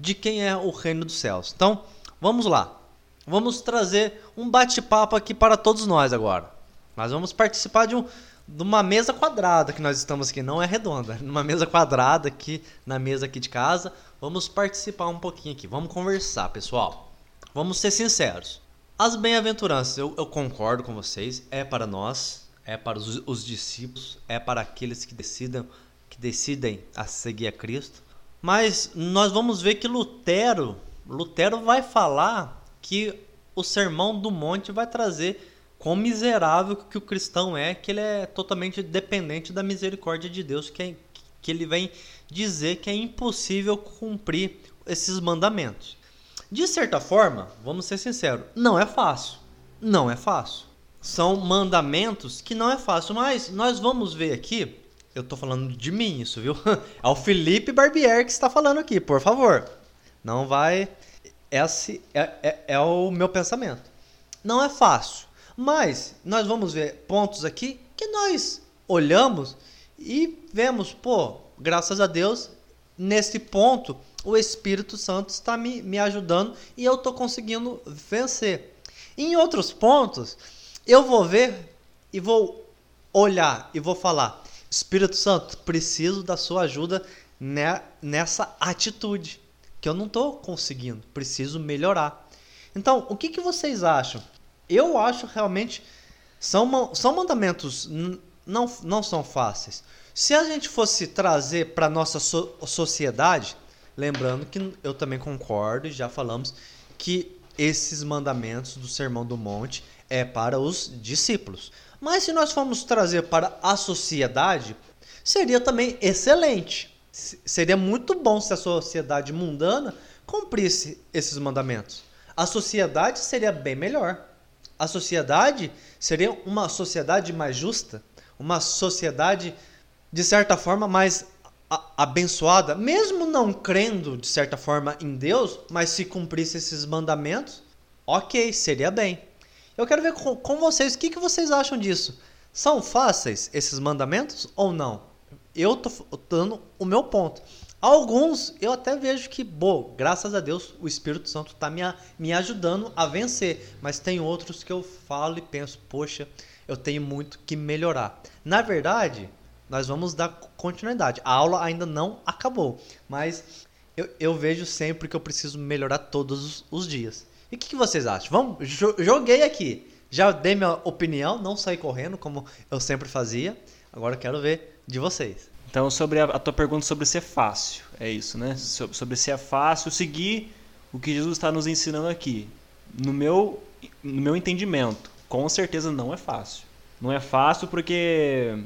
de quem é o reino dos céus. Então, vamos lá. Vamos trazer um bate-papo aqui para todos nós agora. Nós vamos participar de um de uma mesa quadrada que nós estamos aqui, não é redonda, (laughs) numa mesa quadrada aqui na mesa aqui de casa. Vamos participar um pouquinho aqui, vamos conversar, pessoal. Vamos ser sinceros. As bem-aventuranças, eu, eu, concordo com vocês, é para nós, é para os, os discípulos, é para aqueles que decidam, que decidem a seguir a Cristo. Mas nós vamos ver que Lutero, Lutero vai falar que o sermão do monte vai trazer quão miserável que o cristão é, que ele é totalmente dependente da misericórdia de Deus, que, é, que ele vem dizer que é impossível cumprir esses mandamentos. De certa forma, vamos ser sinceros, não é fácil. Não é fácil. São mandamentos que não é fácil, mas nós vamos ver aqui. Eu estou falando de mim, isso, viu? (laughs) É o Felipe Barbier que está falando aqui, por favor. Não vai. Esse é, é, é o meu pensamento. Não é fácil. Mas nós vamos ver pontos aqui que nós olhamos e vemos, pô, graças a Deus, nesse ponto o Espírito Santo está me, me ajudando e eu estou conseguindo vencer. Em outros pontos, eu vou ver e vou olhar e vou falar: Espírito Santo, preciso da sua ajuda nessa atitude que eu não estou conseguindo, preciso melhorar. Então, o que, que vocês acham? Eu acho realmente são, são mandamentos não, não são fáceis. Se a gente fosse trazer para nossa so, sociedade, lembrando que eu também concordo e já falamos que esses mandamentos do Sermão do Monte é para os discípulos. Mas se nós formos trazer para a sociedade, seria também excelente. Seria muito bom se a sociedade mundana cumprisse esses mandamentos. A sociedade seria bem melhor a sociedade seria uma sociedade mais justa, uma sociedade de certa forma mais abençoada, mesmo não crendo de certa forma em Deus, mas se cumprisse esses mandamentos, ok, seria bem. Eu quero ver com, com vocês o que, que vocês acham disso. São fáceis esses mandamentos ou não? Eu tô dando o meu ponto. Alguns eu até vejo que, bom, graças a Deus o Espírito Santo está me, me ajudando a vencer. Mas tem outros que eu falo e penso, poxa, eu tenho muito que melhorar. Na verdade, nós vamos dar continuidade. A aula ainda não acabou, mas eu, eu vejo sempre que eu preciso melhorar todos os, os dias. E o que, que, vocês acham? Vamos, joguei aqui. Já dei minha opinião, não saí correndo como eu sempre fazia. Agora quero ver de vocês. Então, sobre a, a, tua pergunta sobre ser fácil, é isso, né? Sobre, sobre se é fácil seguir o que Jesus está nos ensinando aqui. No meu, no meu entendimento, com certeza não é fácil. Não é fácil porque,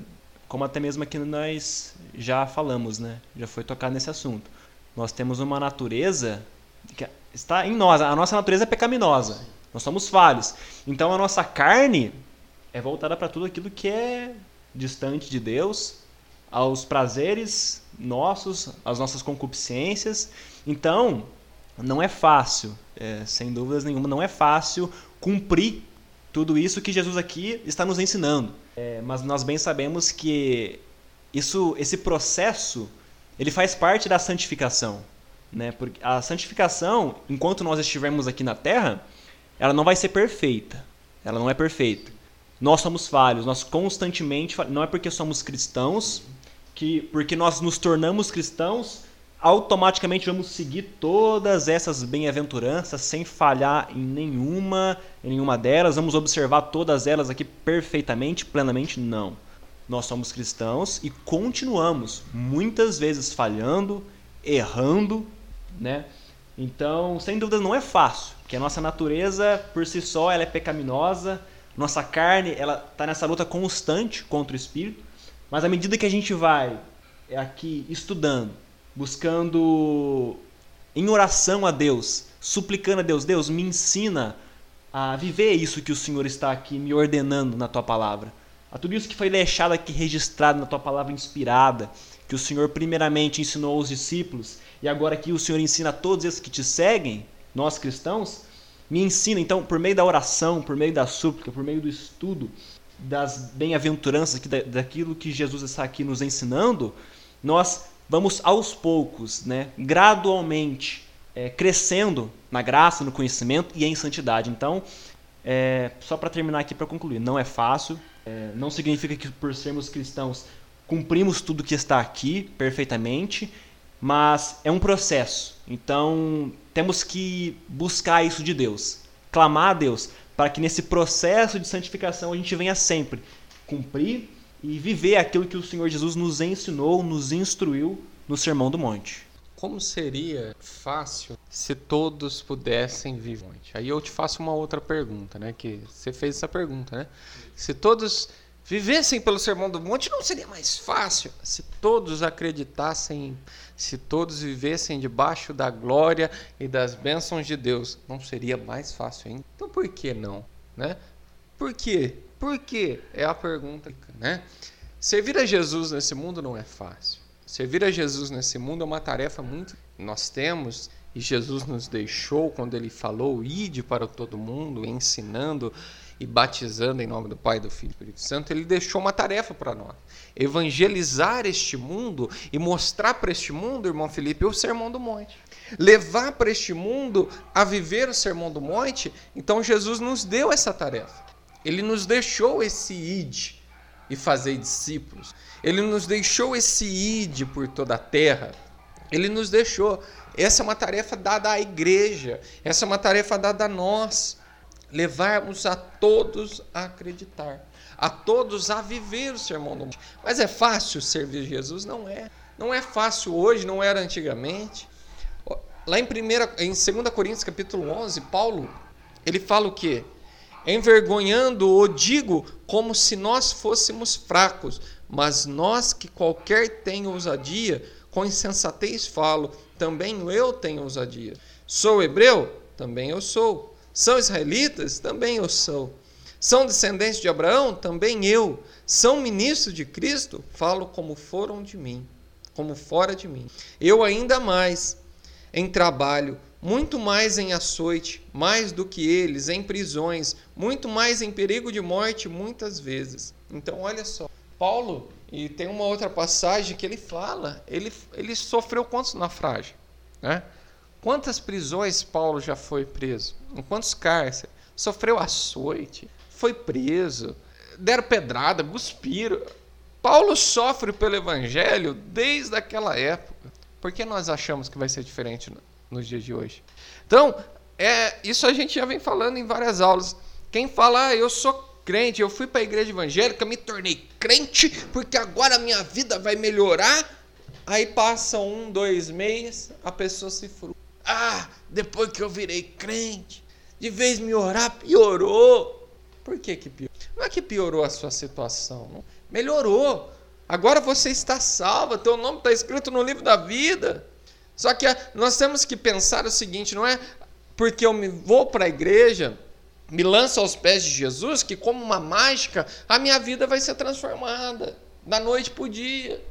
como até mesmo aqui nós já falamos, né? Já foi tocado nesse assunto. Nós temos uma natureza que está em nós. A nossa natureza é pecaminosa. Nós somos falhos. Então, a nossa carne é voltada para tudo aquilo que é distante de Deus aos prazeres nossos, às nossas concupiscências. Então, não é fácil, é, sem dúvidas nenhuma, não é fácil cumprir tudo isso que Jesus aqui está nos ensinando. É, mas nós bem sabemos que isso, esse processo, ele faz parte da santificação, né? Porque a santificação, enquanto nós estivermos aqui na Terra, ela não vai ser perfeita. Ela não é perfeita. Nós somos falhos, nós constantemente, não é porque somos cristãos que porque nós nos tornamos cristãos, automaticamente vamos seguir todas essas bem-aventuranças sem falhar em nenhuma, em nenhuma delas, vamos observar todas elas aqui perfeitamente, plenamente não. Nós somos cristãos e continuamos muitas vezes falhando, errando, né? Então, sem dúvida não é fácil, porque a nossa natureza por si só ela é pecaminosa, nossa carne ela está nessa luta constante contra o espírito. Mas à medida que a gente vai é aqui estudando, buscando em oração a Deus, suplicando a Deus, Deus me ensina a viver isso que o Senhor está aqui me ordenando na tua palavra. A tudo isso que foi deixado aqui registrado na tua palavra inspirada, que o Senhor primeiramente ensinou aos discípulos e agora que o Senhor ensina a todos esses que te seguem, nós cristãos, me ensina então por meio da oração, por meio da súplica, por meio do estudo, das bem-aventuranças, daquilo que Jesus está aqui nos ensinando, nós vamos aos poucos, né, gradualmente, é, crescendo na graça, no conhecimento e em santidade. Então, é, só para terminar aqui, para concluir, não é fácil, é, não significa que por sermos cristãos cumprimos tudo que está aqui perfeitamente, mas é um processo. Então, temos que buscar isso de Deus clamar a Deus para que nesse processo de santificação a gente venha sempre cumprir e viver aquilo que o Senhor Jesus nos ensinou, nos instruiu no Sermão do Monte. Como seria fácil se todos pudessem viver? Aí eu te faço uma outra pergunta, né? Que você fez essa pergunta, né? Se todos vivessem pelo Sermão do Monte, não seria mais fácil? Se todos acreditassem, se todos vivessem debaixo da glória e das bênçãos de Deus, não seria mais fácil ainda? Então por que não, né? Por quê? Por quê? É a pergunta, né? Servir a Jesus nesse mundo não é fácil. Servir a Jesus nesse mundo é uma tarefa muito. Nós temos, e Jesus nos deixou quando ele falou: ide para todo mundo, ensinando e batizando em nome do Pai, do Filho e do Espírito Santo, ele deixou uma tarefa para nós: evangelizar este mundo e mostrar para este mundo, irmão Felipe, o Sermão do Monte. Levar para este mundo a viver o Sermão do Monte. Então Jesus nos deu essa tarefa. Ele nos deixou esse id e fazer discípulos. Ele nos deixou esse id por toda a terra. Ele nos deixou. Essa é uma tarefa dada à igreja. Essa é uma tarefa dada a nós. Levarmos a todos a acreditar. A todos a viver o sermão do monte. Mas é fácil servir Jesus? Não é. Não é fácil hoje, não era antigamente. Lá em, primeira, em 2 Coríntios capítulo 11, Paulo, ele fala o quê? Envergonhando-o digo como se nós fôssemos fracos, mas nós que qualquer tenha ousadia, com insensatez falo, também eu tenho ousadia. Sou hebreu? Também eu sou. São israelitas? Também eu sou. São descendentes de Abraão? Também eu. São ministros de Cristo? Falo como foram de mim, como fora de mim. Eu ainda mais em trabalho, muito mais em açoite, mais do que eles, em prisões, muito mais em perigo de morte, muitas vezes. Então, olha só, Paulo, e tem uma outra passagem que ele fala, ele, ele sofreu quantos naufrágios? Né? Quantas prisões Paulo já foi preso? Em quantos cárceres? Sofreu açoite, foi preso, deram pedrada, cuspiram. Paulo sofre pelo evangelho desde aquela época. Por que nós achamos que vai ser diferente nos dias de hoje. Então, é, isso a gente já vem falando em várias aulas. Quem fala, ah, eu sou crente, eu fui para a igreja evangélica, me tornei crente, porque agora a minha vida vai melhorar. Aí passa um, dois meses, a pessoa se frustra. Ah, depois que eu virei crente, de vez me orar, piorou. Por que, que piorou? Não é que piorou a sua situação, não. melhorou. Agora você está salva, teu nome está escrito no livro da vida. Só que nós temos que pensar o seguinte: não é porque eu me vou para a igreja, me lanço aos pés de Jesus, que como uma mágica a minha vida vai ser transformada da noite para o dia.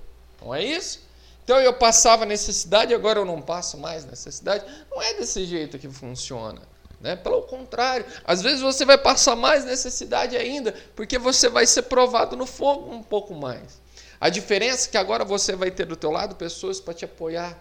Não é isso? Então eu passava necessidade, agora eu não passo mais necessidade. Não é desse jeito que funciona. Né? Pelo contrário, às vezes você vai passar mais necessidade ainda, porque você vai ser provado no fogo um pouco mais. A diferença é que agora você vai ter do teu lado pessoas para te apoiar,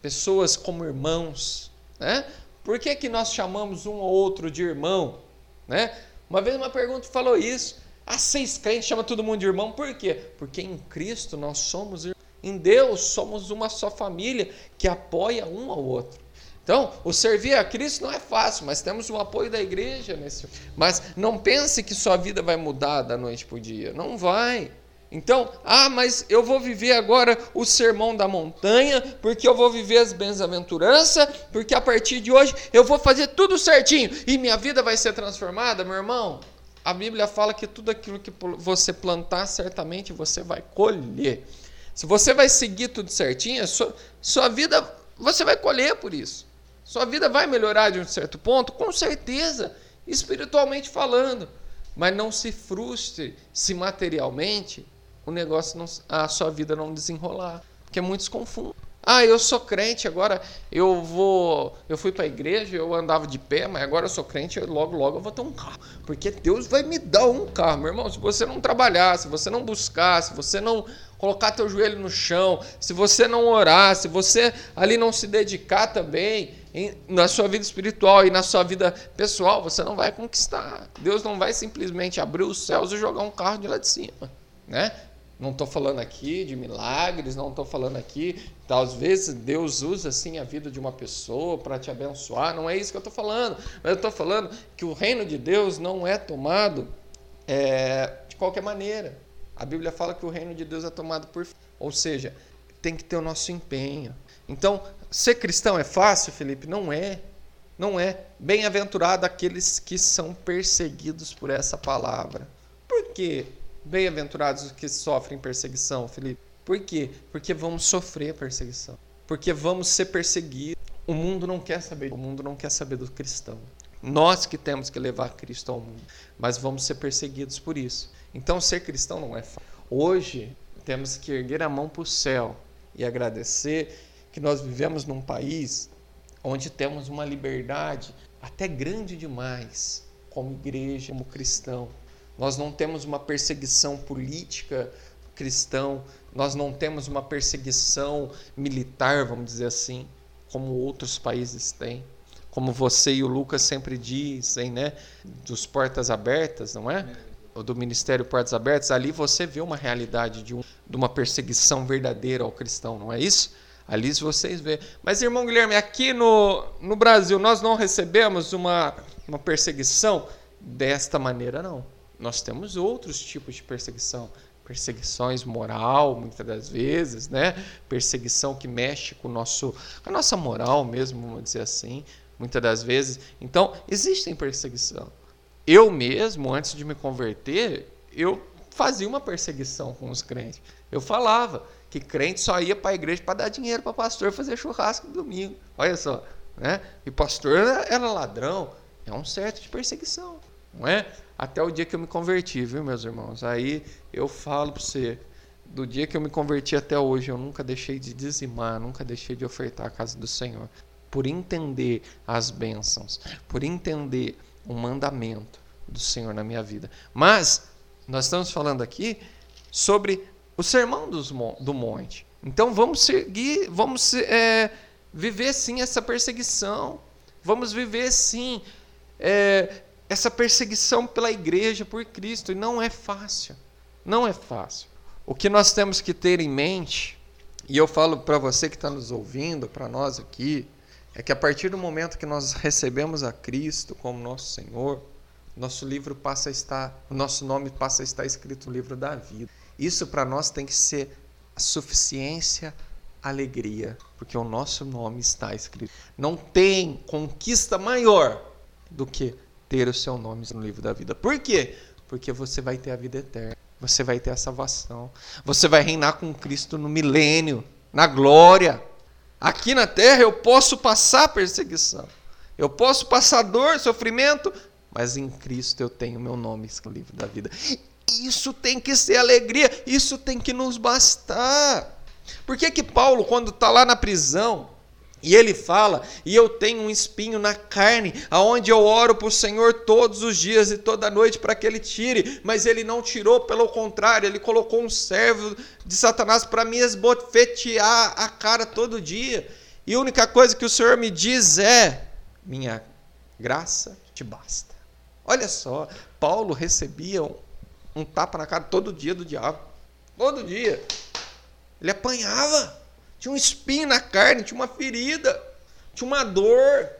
pessoas como irmãos. Né? Por que, que nós chamamos um ou outro de irmão? Né? Uma vez uma pergunta falou isso. Ah, seis crentes chama todo mundo de irmão, por quê? Porque em Cristo nós somos irmãos. Em Deus somos uma só família que apoia um ao outro. Então, o servir a Cristo não é fácil, mas temos o apoio da igreja nesse. Mas não pense que sua vida vai mudar da noite para o dia. Não vai. Então, ah, mas eu vou viver agora o sermão da montanha, porque eu vou viver as bem-aventuranças, porque a partir de hoje eu vou fazer tudo certinho e minha vida vai ser transformada, meu irmão. A Bíblia fala que tudo aquilo que você plantar, certamente você vai colher. Se você vai seguir tudo certinho, sua, sua vida, você vai colher por isso. Sua vida vai melhorar de um certo ponto, com certeza, espiritualmente falando. Mas não se frustre se materialmente o negócio, não, a sua vida não desenrolar. Porque muitos confundem. Ah, eu sou crente, agora eu vou. Eu fui para a igreja, eu andava de pé, mas agora eu sou crente, eu, logo, logo eu vou ter um carro. Porque Deus vai me dar um carro, meu irmão. Se você não trabalhar, se você não buscar, se você não colocar teu joelho no chão, se você não orar, se você ali não se dedicar também em, na sua vida espiritual e na sua vida pessoal, você não vai conquistar. Deus não vai simplesmente abrir os céus e jogar um carro de lá de cima, né? Não estou falando aqui de milagres, não estou falando aqui. Às vezes Deus usa assim a vida de uma pessoa para te abençoar. Não é isso que eu estou falando. Mas eu estou falando que o reino de Deus não é tomado é, de qualquer maneira. A Bíblia fala que o reino de Deus é tomado por. Ou seja, tem que ter o nosso empenho. Então, ser cristão é fácil, Felipe? Não é. Não é. Bem-aventurado aqueles que são perseguidos por essa palavra. Por quê? Bem-aventurados os que sofrem perseguição, Felipe. Por quê? Porque vamos sofrer perseguição. Porque vamos ser perseguidos. O mundo não quer saber, o mundo não quer saber do cristão. Nós que temos que levar Cristo ao mundo, mas vamos ser perseguidos por isso. Então ser cristão não é fácil. Hoje temos que erguer a mão para o céu e agradecer que nós vivemos num país onde temos uma liberdade até grande demais como igreja, como cristão. Nós não temos uma perseguição política cristão, nós não temos uma perseguição militar, vamos dizer assim, como outros países têm. Como você e o Lucas sempre dizem, né? Dos portas abertas, não é? Do Ministério Portas Abertas, ali você vê uma realidade de, um, de uma perseguição verdadeira ao cristão, não é isso? Ali vocês vê. Mas, irmão Guilherme, aqui no, no Brasil nós não recebemos uma, uma perseguição desta maneira, não. Nós temos outros tipos de perseguição. Perseguições moral, muitas das vezes, né? Perseguição que mexe com, o nosso, com a nossa moral mesmo, vamos dizer assim, muitas das vezes. Então, existem perseguição. Eu mesmo, antes de me converter, eu fazia uma perseguição com os crentes. Eu falava que crente só ia para a igreja para dar dinheiro para pastor fazer churrasco no domingo. Olha só, né? E pastor era ladrão. É um certo de perseguição, não é? até o dia que eu me converti, viu, meus irmãos? Aí eu falo para você, do dia que eu me converti até hoje, eu nunca deixei de dizimar, nunca deixei de ofertar a casa do Senhor, por entender as bênçãos, por entender o mandamento do Senhor na minha vida. Mas nós estamos falando aqui sobre o sermão dos, do monte. Então vamos seguir, vamos é, viver sim essa perseguição, vamos viver sim é, essa perseguição pela igreja, por Cristo, e não é fácil. Não é fácil. O que nós temos que ter em mente, e eu falo para você que está nos ouvindo, para nós aqui, é que a partir do momento que nós recebemos a Cristo como nosso Senhor, nosso livro passa a estar, o nosso nome passa a estar escrito no livro da vida. Isso para nós tem que ser a suficiência, alegria, porque o nosso nome está escrito. Não tem conquista maior do que ter o seu nome no livro da vida. Por quê? Porque você vai ter a vida eterna. Você vai ter a salvação. Você vai reinar com Cristo no milênio, na glória. Aqui na terra eu posso passar perseguição. Eu posso passar dor, sofrimento, mas em Cristo eu tenho meu nome no livro da vida. Isso tem que ser alegria, isso tem que nos bastar. Por que que Paulo, quando está lá na prisão, e ele fala: "E eu tenho um espinho na carne, aonde eu oro para o Senhor todos os dias e toda noite para que ele tire, mas ele não tirou, pelo contrário, ele colocou um servo de Satanás para me esbofetear a cara todo dia. E a única coisa que o Senhor me diz é: minha graça te basta. Olha só, Paulo recebia um, um tapa na cara todo dia do diabo. Todo dia. Ele apanhava. Tinha um espinho na carne, tinha uma ferida, tinha uma dor.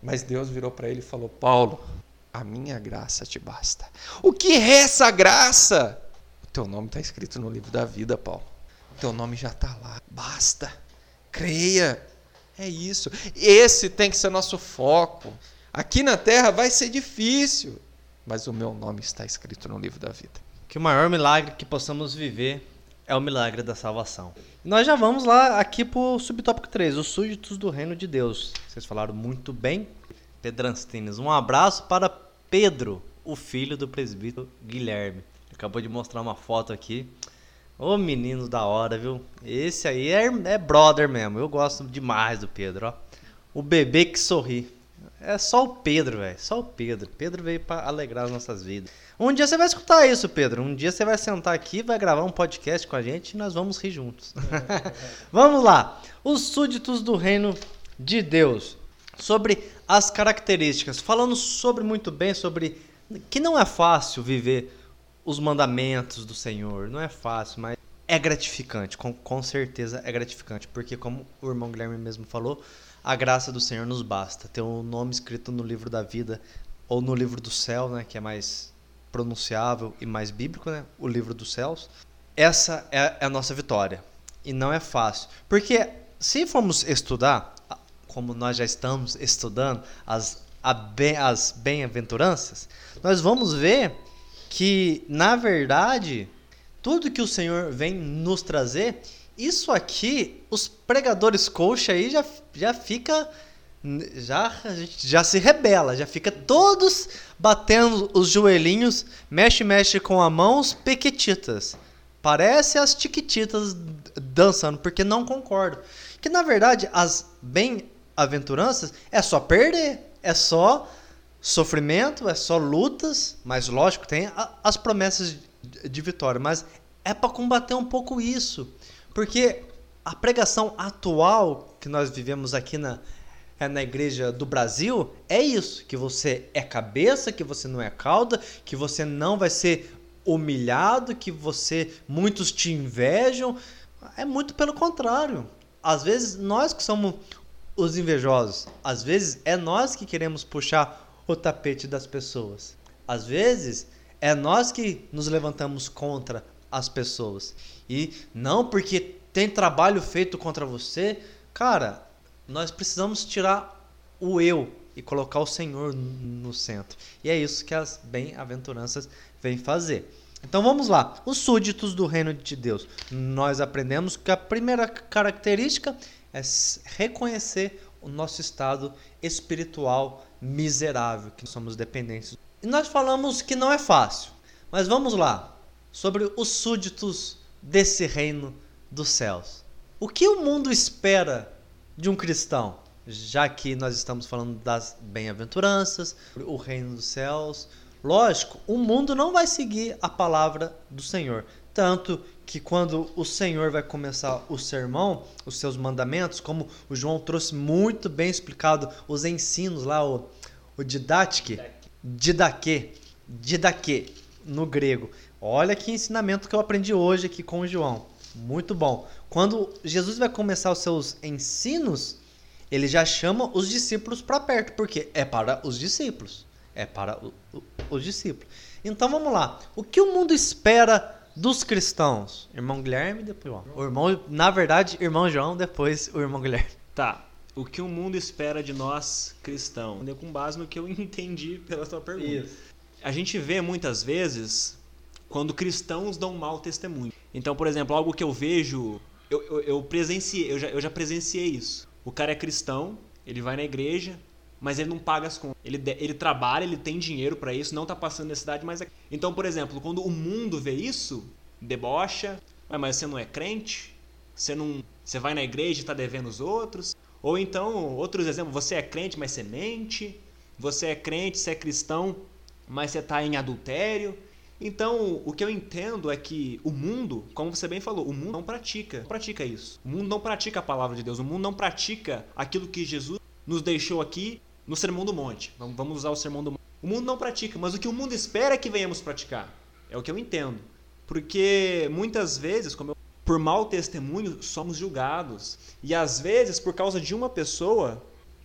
Mas Deus virou para ele e falou: Paulo, a minha graça te basta. O que é essa graça? O teu nome está escrito no livro da vida, Paulo. O teu nome já está lá. Basta. Creia. É isso. Esse tem que ser nosso foco. Aqui na terra vai ser difícil, mas o meu nome está escrito no livro da vida. Que o maior milagre que possamos viver é o milagre da salvação. Nós já vamos lá aqui pro subtópico 3, os súditos do reino de Deus. Vocês falaram muito bem. Pedranstines, um abraço para Pedro, o filho do presbítero Guilherme. Acabou de mostrar uma foto aqui. Ô menino da hora, viu? Esse aí é, é brother mesmo. Eu gosto demais do Pedro, ó. O bebê que sorri. É só o Pedro, velho. Só o Pedro. Pedro veio para alegrar as nossas vidas. Um dia você vai escutar isso, Pedro. Um dia você vai sentar aqui, vai gravar um podcast com a gente e nós vamos rir juntos. (laughs) vamos lá. Os súditos do reino de Deus. Sobre as características. Falando sobre muito bem sobre que não é fácil viver os mandamentos do Senhor. Não é fácil, mas é gratificante, com, com certeza é gratificante, porque como o irmão Guilherme mesmo falou, a graça do Senhor nos basta. Ter o um nome escrito no livro da vida ou no livro do céu, né, que é mais pronunciável e mais bíblico, né, o livro dos céus. Essa é, é a nossa vitória. E não é fácil, porque se formos estudar, como nós já estamos estudando as as bem-aventuranças, nós vamos ver que, na verdade, tudo que o Senhor vem nos trazer, isso aqui, os pregadores coxa aí já, já fica já já se rebela, já fica todos batendo os joelhinhos, mexe mexe com a mão os pequetitas. Parece as tiquititas dançando, porque não concordo. Que na verdade as bem-aventuranças é só perder, é só sofrimento, é só lutas, mas lógico, tem as promessas de vitória, mas é para combater um pouco isso, porque a pregação atual que nós vivemos aqui na, é na igreja do Brasil é isso, que você é cabeça, que você não é cauda, que você não vai ser humilhado, que você muitos te invejam, é muito pelo contrário. Às vezes nós que somos os invejosos, às vezes é nós que queremos puxar o tapete das pessoas. Às vezes é nós que nos levantamos contra as pessoas. E não porque tem trabalho feito contra você, cara, nós precisamos tirar o eu e colocar o Senhor no centro. E é isso que as bem-aventuranças vêm fazer. Então vamos lá. Os súditos do reino de Deus. Nós aprendemos que a primeira característica é reconhecer o nosso estado espiritual miserável, que somos dependentes. E nós falamos que não é fácil, mas vamos lá, sobre os súditos desse reino dos céus. O que o mundo espera de um cristão? Já que nós estamos falando das bem-aventuranças, o reino dos céus. Lógico, o mundo não vai seguir a palavra do Senhor. Tanto que quando o Senhor vai começar o sermão, os seus mandamentos, como o João trouxe muito bem explicado, os ensinos lá, o, o didátique, didaque, didaque, no grego. Olha que ensinamento que eu aprendi hoje aqui com o João. Muito bom. Quando Jesus vai começar os seus ensinos, ele já chama os discípulos para perto, porque é para os discípulos. É para o, o, os discípulos. Então vamos lá. O que o mundo espera dos cristãos. Irmão Guilherme, depois o, o irmão, na verdade, irmão João, depois o irmão Guilherme. Tá. O que o mundo espera de nós cristãos? Com base no que eu (laughs) entendi pela sua pergunta. Isso. A gente vê muitas vezes quando cristãos dão mau testemunho. Então, por exemplo, algo que eu vejo, eu, eu, eu presenciei, eu já, eu já presenciei isso. O cara é cristão, ele vai na igreja, mas ele não paga as contas. Ele, ele trabalha, ele tem dinheiro para isso, não tá passando necessidade, mas. É então, por exemplo, quando o mundo vê isso, debocha, mas você não é crente? Você não. Você vai na igreja e tá devendo os outros? Ou então, outros exemplos, você é crente, mas você mente. Você é crente, você é cristão, mas você está em adultério. Então, o que eu entendo é que o mundo, como você bem falou, o mundo não pratica, não pratica isso. O mundo não pratica a palavra de Deus, o mundo não pratica aquilo que Jesus nos deixou aqui no Sermão do Monte. Vamos usar o Sermão do Monte. O mundo não pratica, mas o que o mundo espera é que venhamos praticar. É o que eu entendo. Porque muitas vezes, como eu, por mau testemunho, somos julgados. E às vezes, por causa de uma pessoa,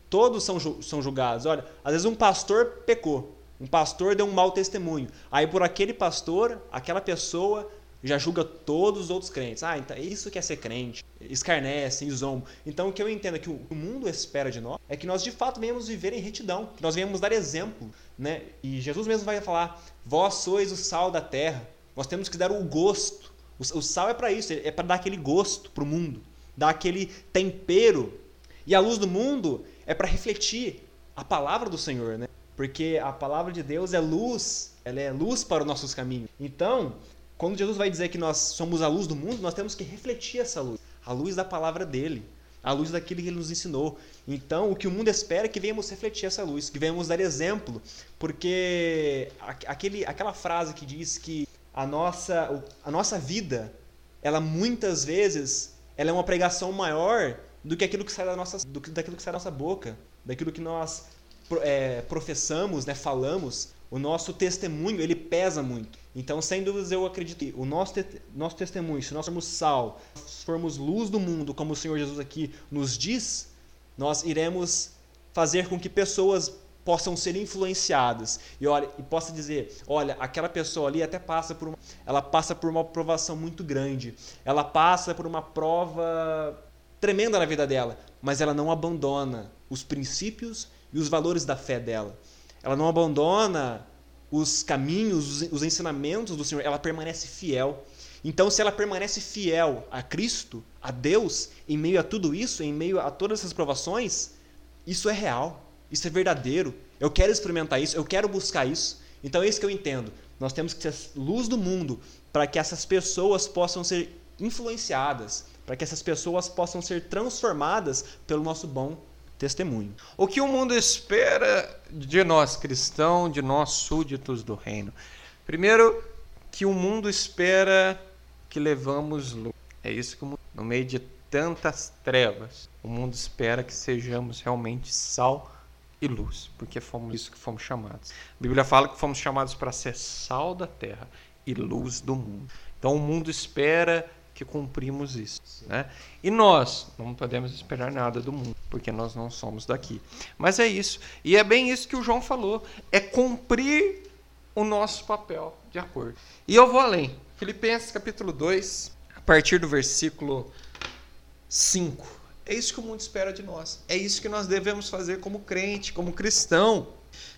todos são, são julgados. Olha, às vezes um pastor pecou. Um pastor deu um mau testemunho. Aí por aquele pastor, aquela pessoa já julga todos os outros crentes. Ah, então isso que é ser crente. Escarnecem, zombam. Então o que eu entendo é que o mundo espera de nós é que nós de fato venhamos viver em retidão, que nós venhamos dar exemplo, né? E Jesus mesmo vai falar: "Vós sois o sal da terra". Nós temos que dar o gosto. O sal é para isso, é para dar aquele gosto para o mundo, dar aquele tempero. E a luz do mundo é para refletir a palavra do Senhor, né? Porque a palavra de Deus é luz, ela é luz para os nossos caminhos. Então, quando Jesus vai dizer que nós somos a luz do mundo, nós temos que refletir essa luz, a luz da palavra dele, a luz daquilo que ele nos ensinou. Então, o que o mundo espera é que venhamos refletir essa luz, que venhamos dar exemplo, porque aquele, aquela frase que diz que a nossa, a nossa vida, ela muitas vezes, ela é uma pregação maior do que aquilo que sai da nossa, do, daquilo que sai da nossa boca, daquilo que nós é, professamos, né, falamos, o nosso testemunho, ele pesa muito. Então, sem dúvidas, eu acredito que o nosso, te nosso testemunho, se nós formos sal, se formos luz do mundo, como o Senhor Jesus aqui nos diz, nós iremos fazer com que pessoas possam ser influenciadas e olha e possa dizer, olha, aquela pessoa ali até passa por uma, ela passa por uma provação muito grande, ela passa por uma prova tremenda na vida dela, mas ela não abandona os princípios e os valores da fé dela. Ela não abandona os caminhos, os ensinamentos do Senhor, ela permanece fiel. Então, se ela permanece fiel a Cristo, a Deus, em meio a tudo isso, em meio a todas essas provações, isso é real, isso é verdadeiro. Eu quero experimentar isso, eu quero buscar isso. Então é isso que eu entendo. Nós temos que ser luz do mundo para que essas pessoas possam ser influenciadas, para que essas pessoas possam ser transformadas pelo nosso bom testemunho. O que o mundo espera de nós cristãos, de nós súditos do reino? Primeiro, que o mundo espera que levamos luz. É isso que o mundo, no meio de tantas trevas, o mundo espera que sejamos realmente sal e luz, porque fomos isso que fomos chamados. A Bíblia fala que fomos chamados para ser sal da terra e luz do mundo. Então o mundo espera que cumprimos isso. Né? E nós não podemos esperar nada do mundo, porque nós não somos daqui. Mas é isso. E é bem isso que o João falou: é cumprir o nosso papel de acordo. E eu vou além. Filipenses capítulo 2, a partir do versículo 5. É isso que o mundo espera de nós. É isso que nós devemos fazer como crente, como cristão.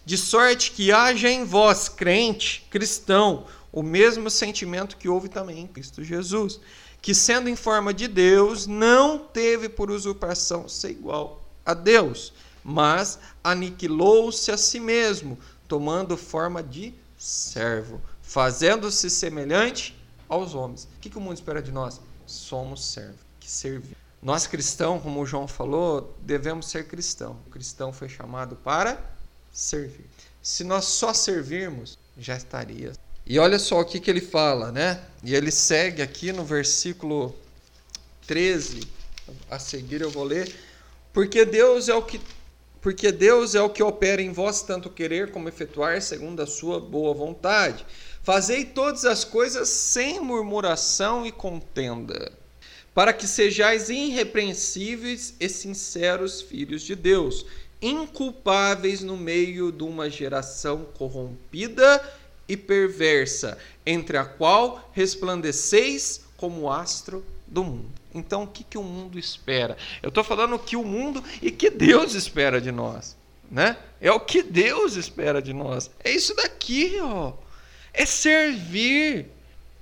De sorte que haja em vós, crente, cristão, o mesmo sentimento que houve também em Cristo Jesus, que sendo em forma de Deus, não teve por usurpação ser igual a Deus, mas aniquilou-se a si mesmo, tomando forma de servo, fazendo-se semelhante aos homens. O que, que o mundo espera de nós? Somos servos, que servimos. Nós cristãos, como o João falou, devemos ser cristãos. O cristão foi chamado para servir. Se nós só servirmos, já estaria e olha só o que, que ele fala, né? E ele segue aqui no versículo 13. A seguir eu vou ler. Porque Deus é o que porque Deus é o que opera em vós tanto querer como efetuar segundo a sua boa vontade. Fazei todas as coisas sem murmuração e contenda, para que sejais irrepreensíveis e sinceros filhos de Deus, inculpáveis no meio de uma geração corrompida e perversa, entre a qual resplandeceis como astro do mundo. Então, o que, que o mundo espera? Eu estou falando o que o mundo e que Deus espera de nós. Né? É o que Deus espera de nós. É isso daqui, ó. É servir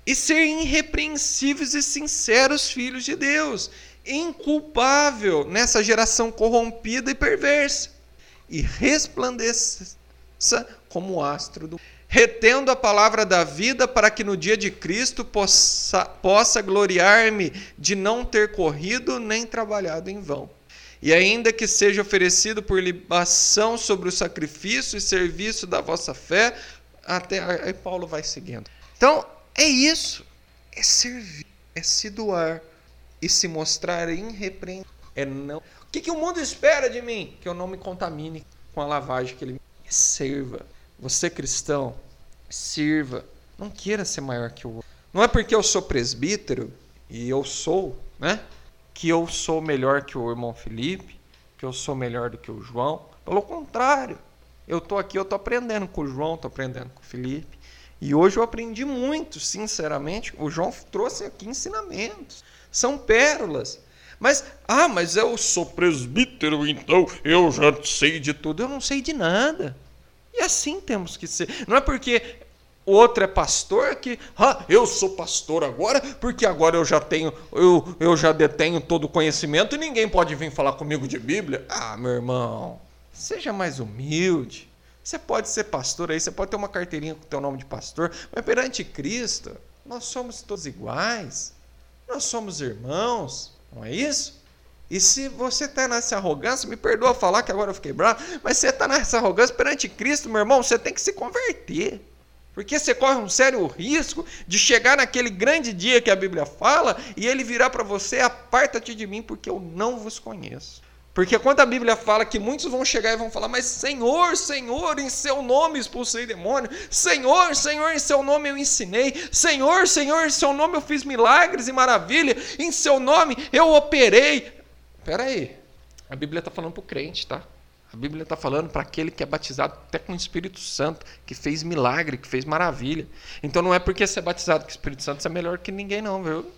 e ser irrepreensíveis e sinceros filhos de Deus, inculpável nessa geração corrompida e perversa, e resplandeça como astro do retendo a palavra da vida, para que no dia de Cristo possa, possa gloriar-me de não ter corrido nem trabalhado em vão. E ainda que seja oferecido por libação sobre o sacrifício e serviço da vossa fé, até aí Paulo vai seguindo. Então, é isso. É servir, é se doar e se mostrar irrepreensível. É não. O que, que o mundo espera de mim? Que eu não me contamine com a lavagem que ele me serva você cristão, sirva. Não queira ser maior que o outro. Não é porque eu sou presbítero, e eu sou, né? Que eu sou melhor que o irmão Felipe, que eu sou melhor do que o João. Pelo contrário, eu estou aqui, eu estou aprendendo com o João, estou aprendendo com o Felipe. E hoje eu aprendi muito, sinceramente. O João trouxe aqui ensinamentos. São pérolas. Mas, ah, mas eu sou presbítero, então eu já sei de tudo. Eu não sei de nada. E assim temos que ser. Não é porque o outro é pastor que ah, eu sou pastor agora, porque agora eu já tenho, eu, eu já detenho todo o conhecimento e ninguém pode vir falar comigo de Bíblia. Ah, meu irmão, seja mais humilde. Você pode ser pastor aí, você pode ter uma carteirinha com o teu nome de pastor, mas perante Cristo, nós somos todos iguais. Nós somos irmãos, não é isso? E se você está nessa arrogância, me perdoa falar que agora eu fiquei bravo, mas você está nessa arrogância perante Cristo, meu irmão, você tem que se converter. Porque você corre um sério risco de chegar naquele grande dia que a Bíblia fala e ele virar para você: aparta-te de mim, porque eu não vos conheço. Porque quando a Bíblia fala que muitos vão chegar e vão falar, mas Senhor, Senhor, em seu nome expulsei demônio, Senhor, Senhor, em seu nome eu ensinei, Senhor, Senhor, em seu nome eu fiz milagres e maravilha, em seu nome eu operei. Espera aí, a Bíblia está falando para o crente, tá? A Bíblia está falando para aquele que é batizado até com o Espírito Santo, que fez milagre, que fez maravilha. Então não é porque você é batizado com o Espírito Santo você é melhor que ninguém, não, viu?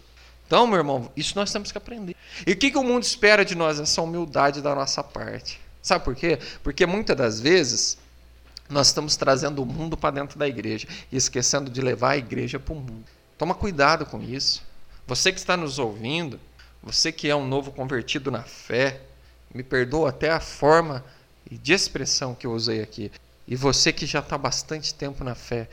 Então, meu irmão, isso nós temos que aprender. E o que, que o mundo espera de nós? Essa humildade da nossa parte. Sabe por quê? Porque muitas das vezes nós estamos trazendo o mundo para dentro da igreja e esquecendo de levar a igreja para o mundo. Toma cuidado com isso. Você que está nos ouvindo, você que é um novo convertido na fé, me perdoa até a forma de expressão que eu usei aqui. E você que já está bastante tempo na fé,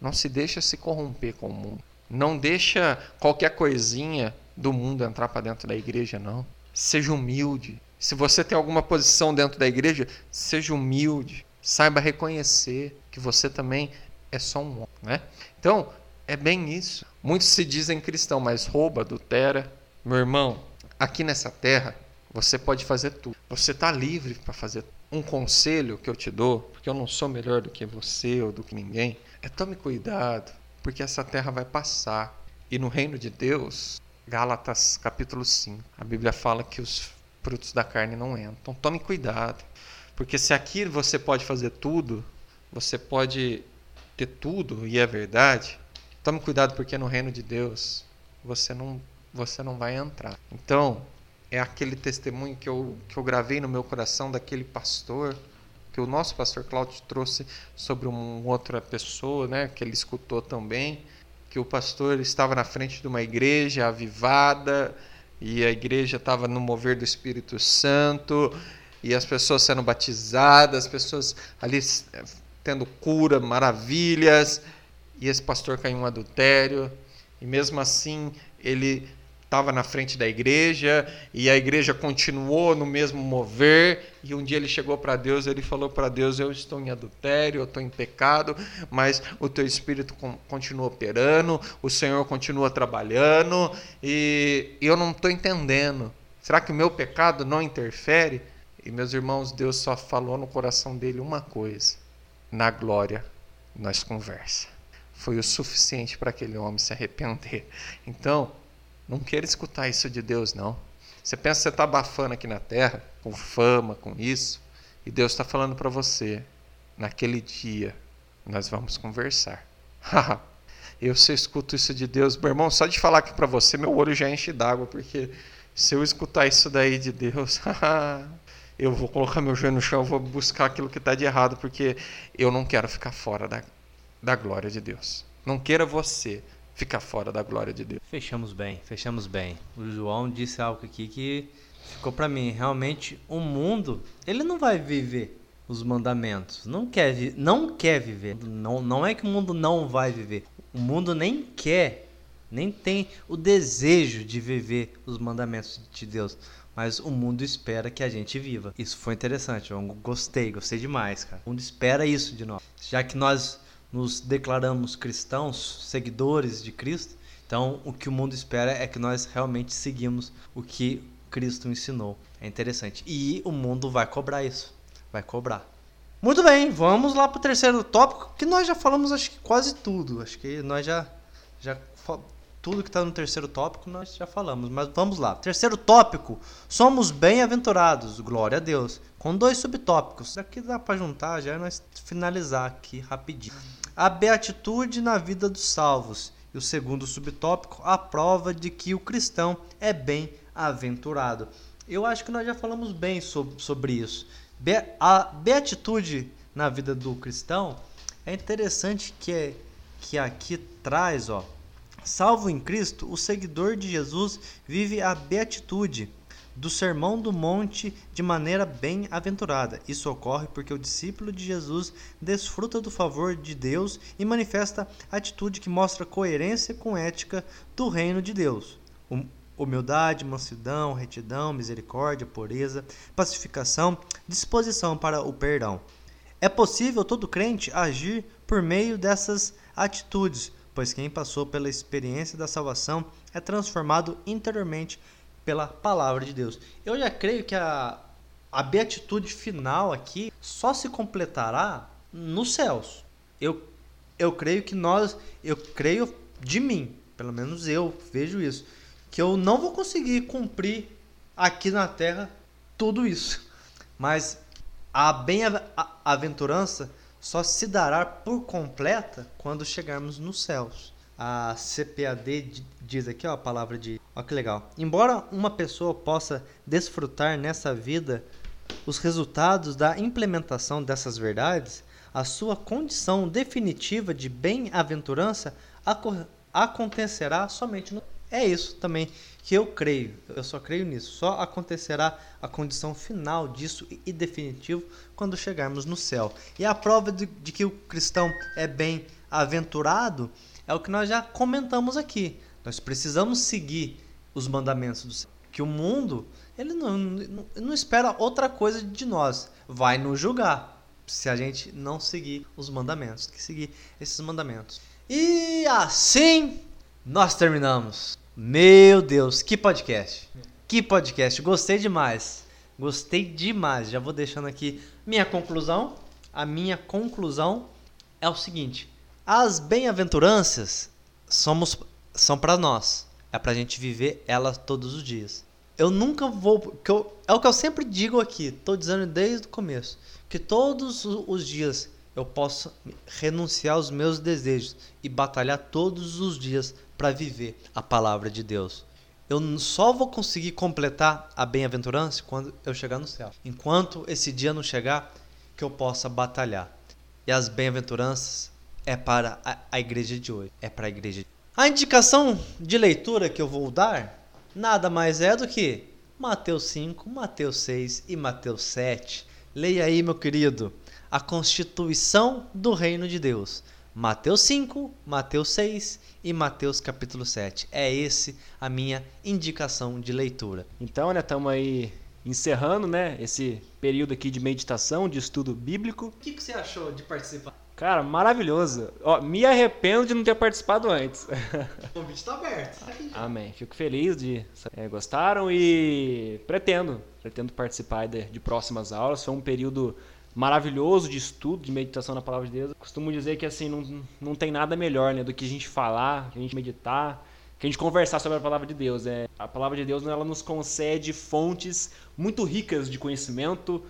não se deixa se corromper com o mundo. Não deixa qualquer coisinha do mundo entrar para dentro da igreja, não. Seja humilde. Se você tem alguma posição dentro da igreja, seja humilde. Saiba reconhecer que você também é só um homem, né? Então, é bem isso. Muitos se dizem cristão, mas rouba, adultera. Meu irmão, aqui nessa terra, você pode fazer tudo. Você está livre para fazer um conselho que eu te dou, porque eu não sou melhor do que você ou do que ninguém, é tome cuidado porque essa terra vai passar. E no reino de Deus, Gálatas capítulo 5, a Bíblia fala que os frutos da carne não entram. Então tome cuidado, porque se aqui você pode fazer tudo, você pode ter tudo e é verdade, tome cuidado porque no reino de Deus você não você não vai entrar. Então, é aquele testemunho que eu, que eu gravei no meu coração daquele pastor que o nosso pastor Cláudio trouxe sobre uma outra pessoa, né, que ele escutou também, que o pastor estava na frente de uma igreja avivada e a igreja estava no mover do Espírito Santo e as pessoas sendo batizadas, as pessoas ali tendo cura, maravilhas, e esse pastor caiu em um adultério, e mesmo assim ele estava na frente da igreja e a igreja continuou no mesmo mover. E um dia ele chegou para Deus, ele falou para Deus: Eu estou em adultério, eu estou em pecado, mas o teu espírito continua operando, o Senhor continua trabalhando e eu não estou entendendo. Será que o meu pecado não interfere? E meus irmãos, Deus só falou no coração dele uma coisa: na glória nós conversa. Foi o suficiente para aquele homem se arrepender. Então, não queira escutar isso de Deus, não. Você pensa que você está abafando aqui na terra, com fama, com isso, e Deus está falando para você: naquele dia nós vamos conversar. (laughs) eu se escuto isso de Deus, meu irmão, só de falar aqui para você, meu olho já enche d'água, porque se eu escutar isso daí de Deus, (laughs) eu vou colocar meu joelho no chão, vou buscar aquilo que está de errado, porque eu não quero ficar fora da, da glória de Deus. Não queira você ficar fora da glória de Deus. Fechamos bem, fechamos bem. O João disse algo aqui que ficou para mim. Realmente, o mundo, ele não vai viver os mandamentos. Não quer, não quer viver. Não, não é que o mundo não vai viver. O mundo nem quer, nem tem o desejo de viver os mandamentos de Deus. Mas o mundo espera que a gente viva. Isso foi interessante. Eu gostei, gostei demais, cara. O mundo espera isso de nós. Já que nós nos declaramos cristãos, seguidores de Cristo, então o que o mundo espera é que nós realmente seguimos o que Cristo ensinou. É interessante. E o mundo vai cobrar isso. Vai cobrar. Muito bem, vamos lá para o terceiro tópico, que nós já falamos acho que quase tudo. Acho que nós já, já tudo que está no terceiro tópico nós já falamos, mas vamos lá. Terceiro tópico: somos bem-aventurados, glória a Deus. Com dois subtópicos. Aqui dá para juntar já e nós finalizar aqui rapidinho a beatitude na vida dos salvos. E o segundo subtópico, a prova de que o cristão é bem-aventurado. Eu acho que nós já falamos bem sobre, isso. A beatitude na vida do cristão é interessante que, que aqui traz, ó. Salvo em Cristo, o seguidor de Jesus vive a beatitude do Sermão do Monte de maneira bem-aventurada. Isso ocorre porque o discípulo de Jesus desfruta do favor de Deus e manifesta atitude que mostra coerência com ética do reino de Deus. Humildade, mansidão, retidão, misericórdia, pureza, pacificação, disposição para o perdão. É possível todo crente agir por meio dessas atitudes, pois quem passou pela experiência da salvação é transformado interiormente pela palavra de Deus. Eu já creio que a, a beatitude final aqui só se completará nos céus. Eu, eu creio que nós, eu creio de mim, pelo menos eu vejo isso, que eu não vou conseguir cumprir aqui na terra tudo isso. Mas a bem-aventurança só se dará por completa quando chegarmos nos céus. A CPAD diz aqui ó, a palavra de. Olha que legal. Embora uma pessoa possa desfrutar nessa vida os resultados da implementação dessas verdades, nós precisamos seguir os mandamentos do céu. Que o mundo ele não, não, não espera outra coisa de nós. Vai nos julgar se a gente não seguir os mandamentos, que seguir esses mandamentos. E assim nós terminamos. Meu Deus, que podcast! Que podcast! Gostei demais. Gostei demais. Já vou deixando aqui minha conclusão. A minha conclusão é o seguinte: as bem-aventuranças somos são para nós. É para a gente viver elas todos os dias eu nunca vou. Que eu, é o que eu sempre digo aqui, tô dizendo desde o começo. Que todos os dias eu posso renunciar aos meus desejos e batalhar todos os dias para viver a palavra de Deus. Eu só vou conseguir completar a bem-aventurança quando eu chegar no céu. Enquanto esse dia não chegar, que eu possa batalhar. E as bem-aventuranças é para a, a igreja de hoje. É para a igreja. A indicação de leitura que eu vou dar nada mais é do que Mateus 5, Mateus 6 e Mateus 7. Leia aí, meu querido, a constituição do reino de Deus. Mateus 5, Mateus 6 e Mateus capítulo 7. É esse a minha indicação de leitura. Então, né, estamos aí encerrando, né, esse período aqui de meditação, de estudo bíblico. O que, que você achou de participar? Cara, maravilhoso. Ó, me arrependo de não ter participado antes. O convite está aberto. Amém. Fico feliz de é, gostaram e pretendo, pretendo participar de, de, próximas aulas. Foi um período maravilhoso de estudo, de meditação na palavra de Deus. Costumo dizer que assim não, não tem nada melhor, né, do que a gente falar, que a gente meditar, que a gente conversar sobre a palavra de Deus. É, a palavra de Deus ela nos concede fontes muito ricas de conhecimento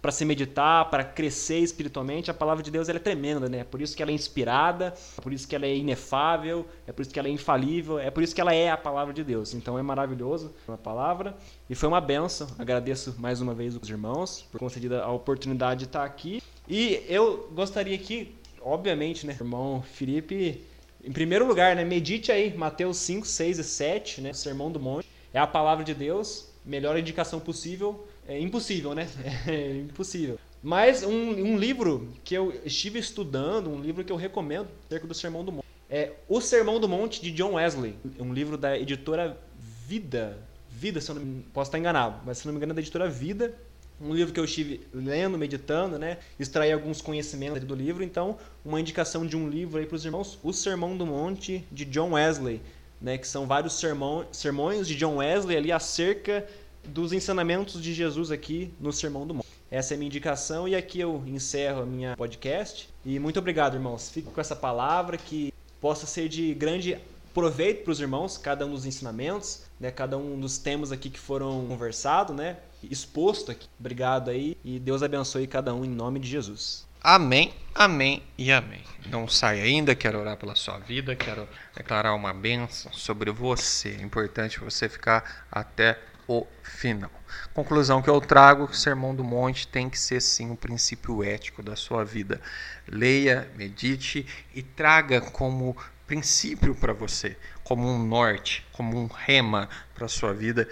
para se meditar, para crescer espiritualmente, a palavra de Deus é tremenda, né? Por isso que ela é inspirada, por isso que ela é inefável, é por isso que ela é infalível, é por isso que ela é a palavra de Deus. Então é maravilhoso a palavra e foi uma benção. Agradeço mais uma vez os irmãos por concedida a oportunidade de estar aqui. E eu gostaria aqui, obviamente, né, irmão Felipe, em primeiro lugar, né, medite aí Mateus 5, 6 e 7, né, o Sermão do Monte. É a palavra de Deus, melhor indicação possível é impossível, né? (laughs) É impossível. Mas um, um, livro que eu estive estudando, um livro que eu recomendo acerca do Sermão do Monte, é O Sermão do Monte de John Wesley, um livro da editora Vida. Vida, se eu não posso estar enganado, mas se não me engano é da editora Vida. Um livro que eu estive lendo, meditando, né? Extrair alguns conhecimentos do livro. Então, uma indicação de um livro aí para os irmãos, O Sermão do Monte de John Wesley, né? Que são vários sermão, sermões de John Wesley ali acerca dos ensinamentos de Jesus aqui no Sermão do Monte. Essa é a minha indicação e aqui eu encerro a minha podcast. E muito obrigado, irmãos. Fico com essa palavra que possa ser de grande proveito para os irmãos, cada um dos ensinamentos, né, cada um dos temas aqui que foram conversados, né, exposto aqui. Obrigado aí e Deus abençoe cada um em nome de Jesus. Amém, amém e amém. Não sai ainda, quero orar pela sua vida, quero declarar uma bênção sobre você. É importante você ficar até o final. Conclusão que eu trago: o Sermão do Monte tem que ser sim o um princípio ético da sua vida. Leia, medite e traga como princípio para você, como um norte, como um rema para a sua vida.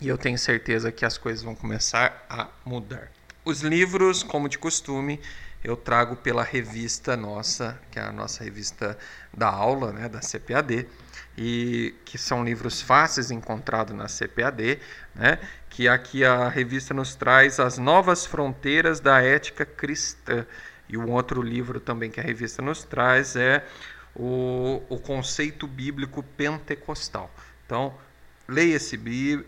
E eu tenho certeza que as coisas vão começar a mudar. Os livros, como de costume, eu trago pela revista nossa, que é a nossa revista da aula, né, da CPAD e que são livros fáceis encontrados na CPAD, né? que aqui a revista nos traz as novas fronteiras da ética cristã. E um outro livro também que a revista nos traz é o, o conceito bíblico pentecostal. Então, leia esse,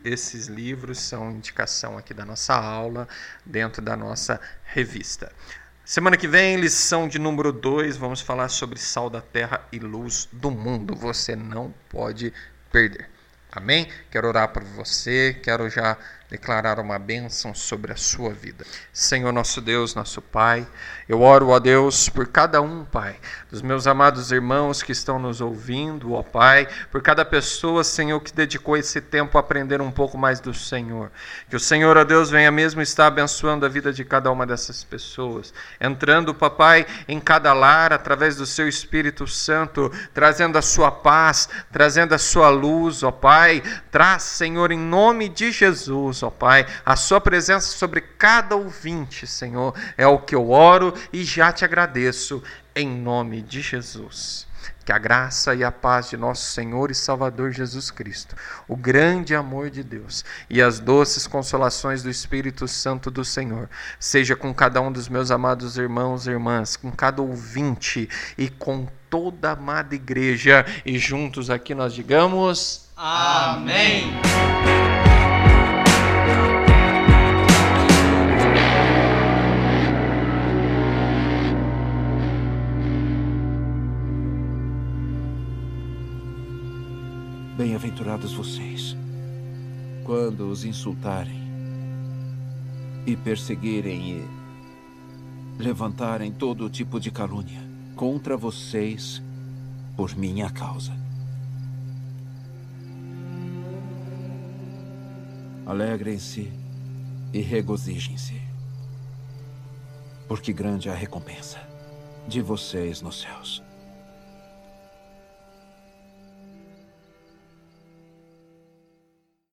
esses livros, são indicação aqui da nossa aula, dentro da nossa revista. Semana que vem, lição de número 2, vamos falar sobre sal da terra e luz do mundo. Você não pode perder. Amém? Quero orar por você, quero já declarar uma bênção sobre a sua vida. Senhor nosso Deus, nosso Pai, eu oro, ó Deus, por cada um, Pai, dos meus amados irmãos que estão nos ouvindo, ó Pai, por cada pessoa, Senhor, que dedicou esse tempo a aprender um pouco mais do Senhor. Que o Senhor, ó Deus, venha mesmo estar abençoando a vida de cada uma dessas pessoas, entrando, papai, em cada lar através do seu Espírito Santo, trazendo a sua paz, trazendo a sua luz, ó Pai. Traz, Senhor, em nome de Jesus, ó Pai, a Sua presença sobre cada ouvinte, Senhor. É o que eu oro e já te agradeço, em nome de Jesus. Que a graça e a paz de nosso Senhor e Salvador Jesus Cristo, o grande amor de Deus e as doces consolações do Espírito Santo do Senhor, seja com cada um dos meus amados irmãos e irmãs, com cada ouvinte e com toda a amada igreja. E juntos aqui nós digamos: Amém. Bem-aventurados vocês, quando os insultarem e perseguirem e levantarem todo tipo de calúnia contra vocês por minha causa. Alegrem-se e regozijem-se, porque grande é a recompensa de vocês nos céus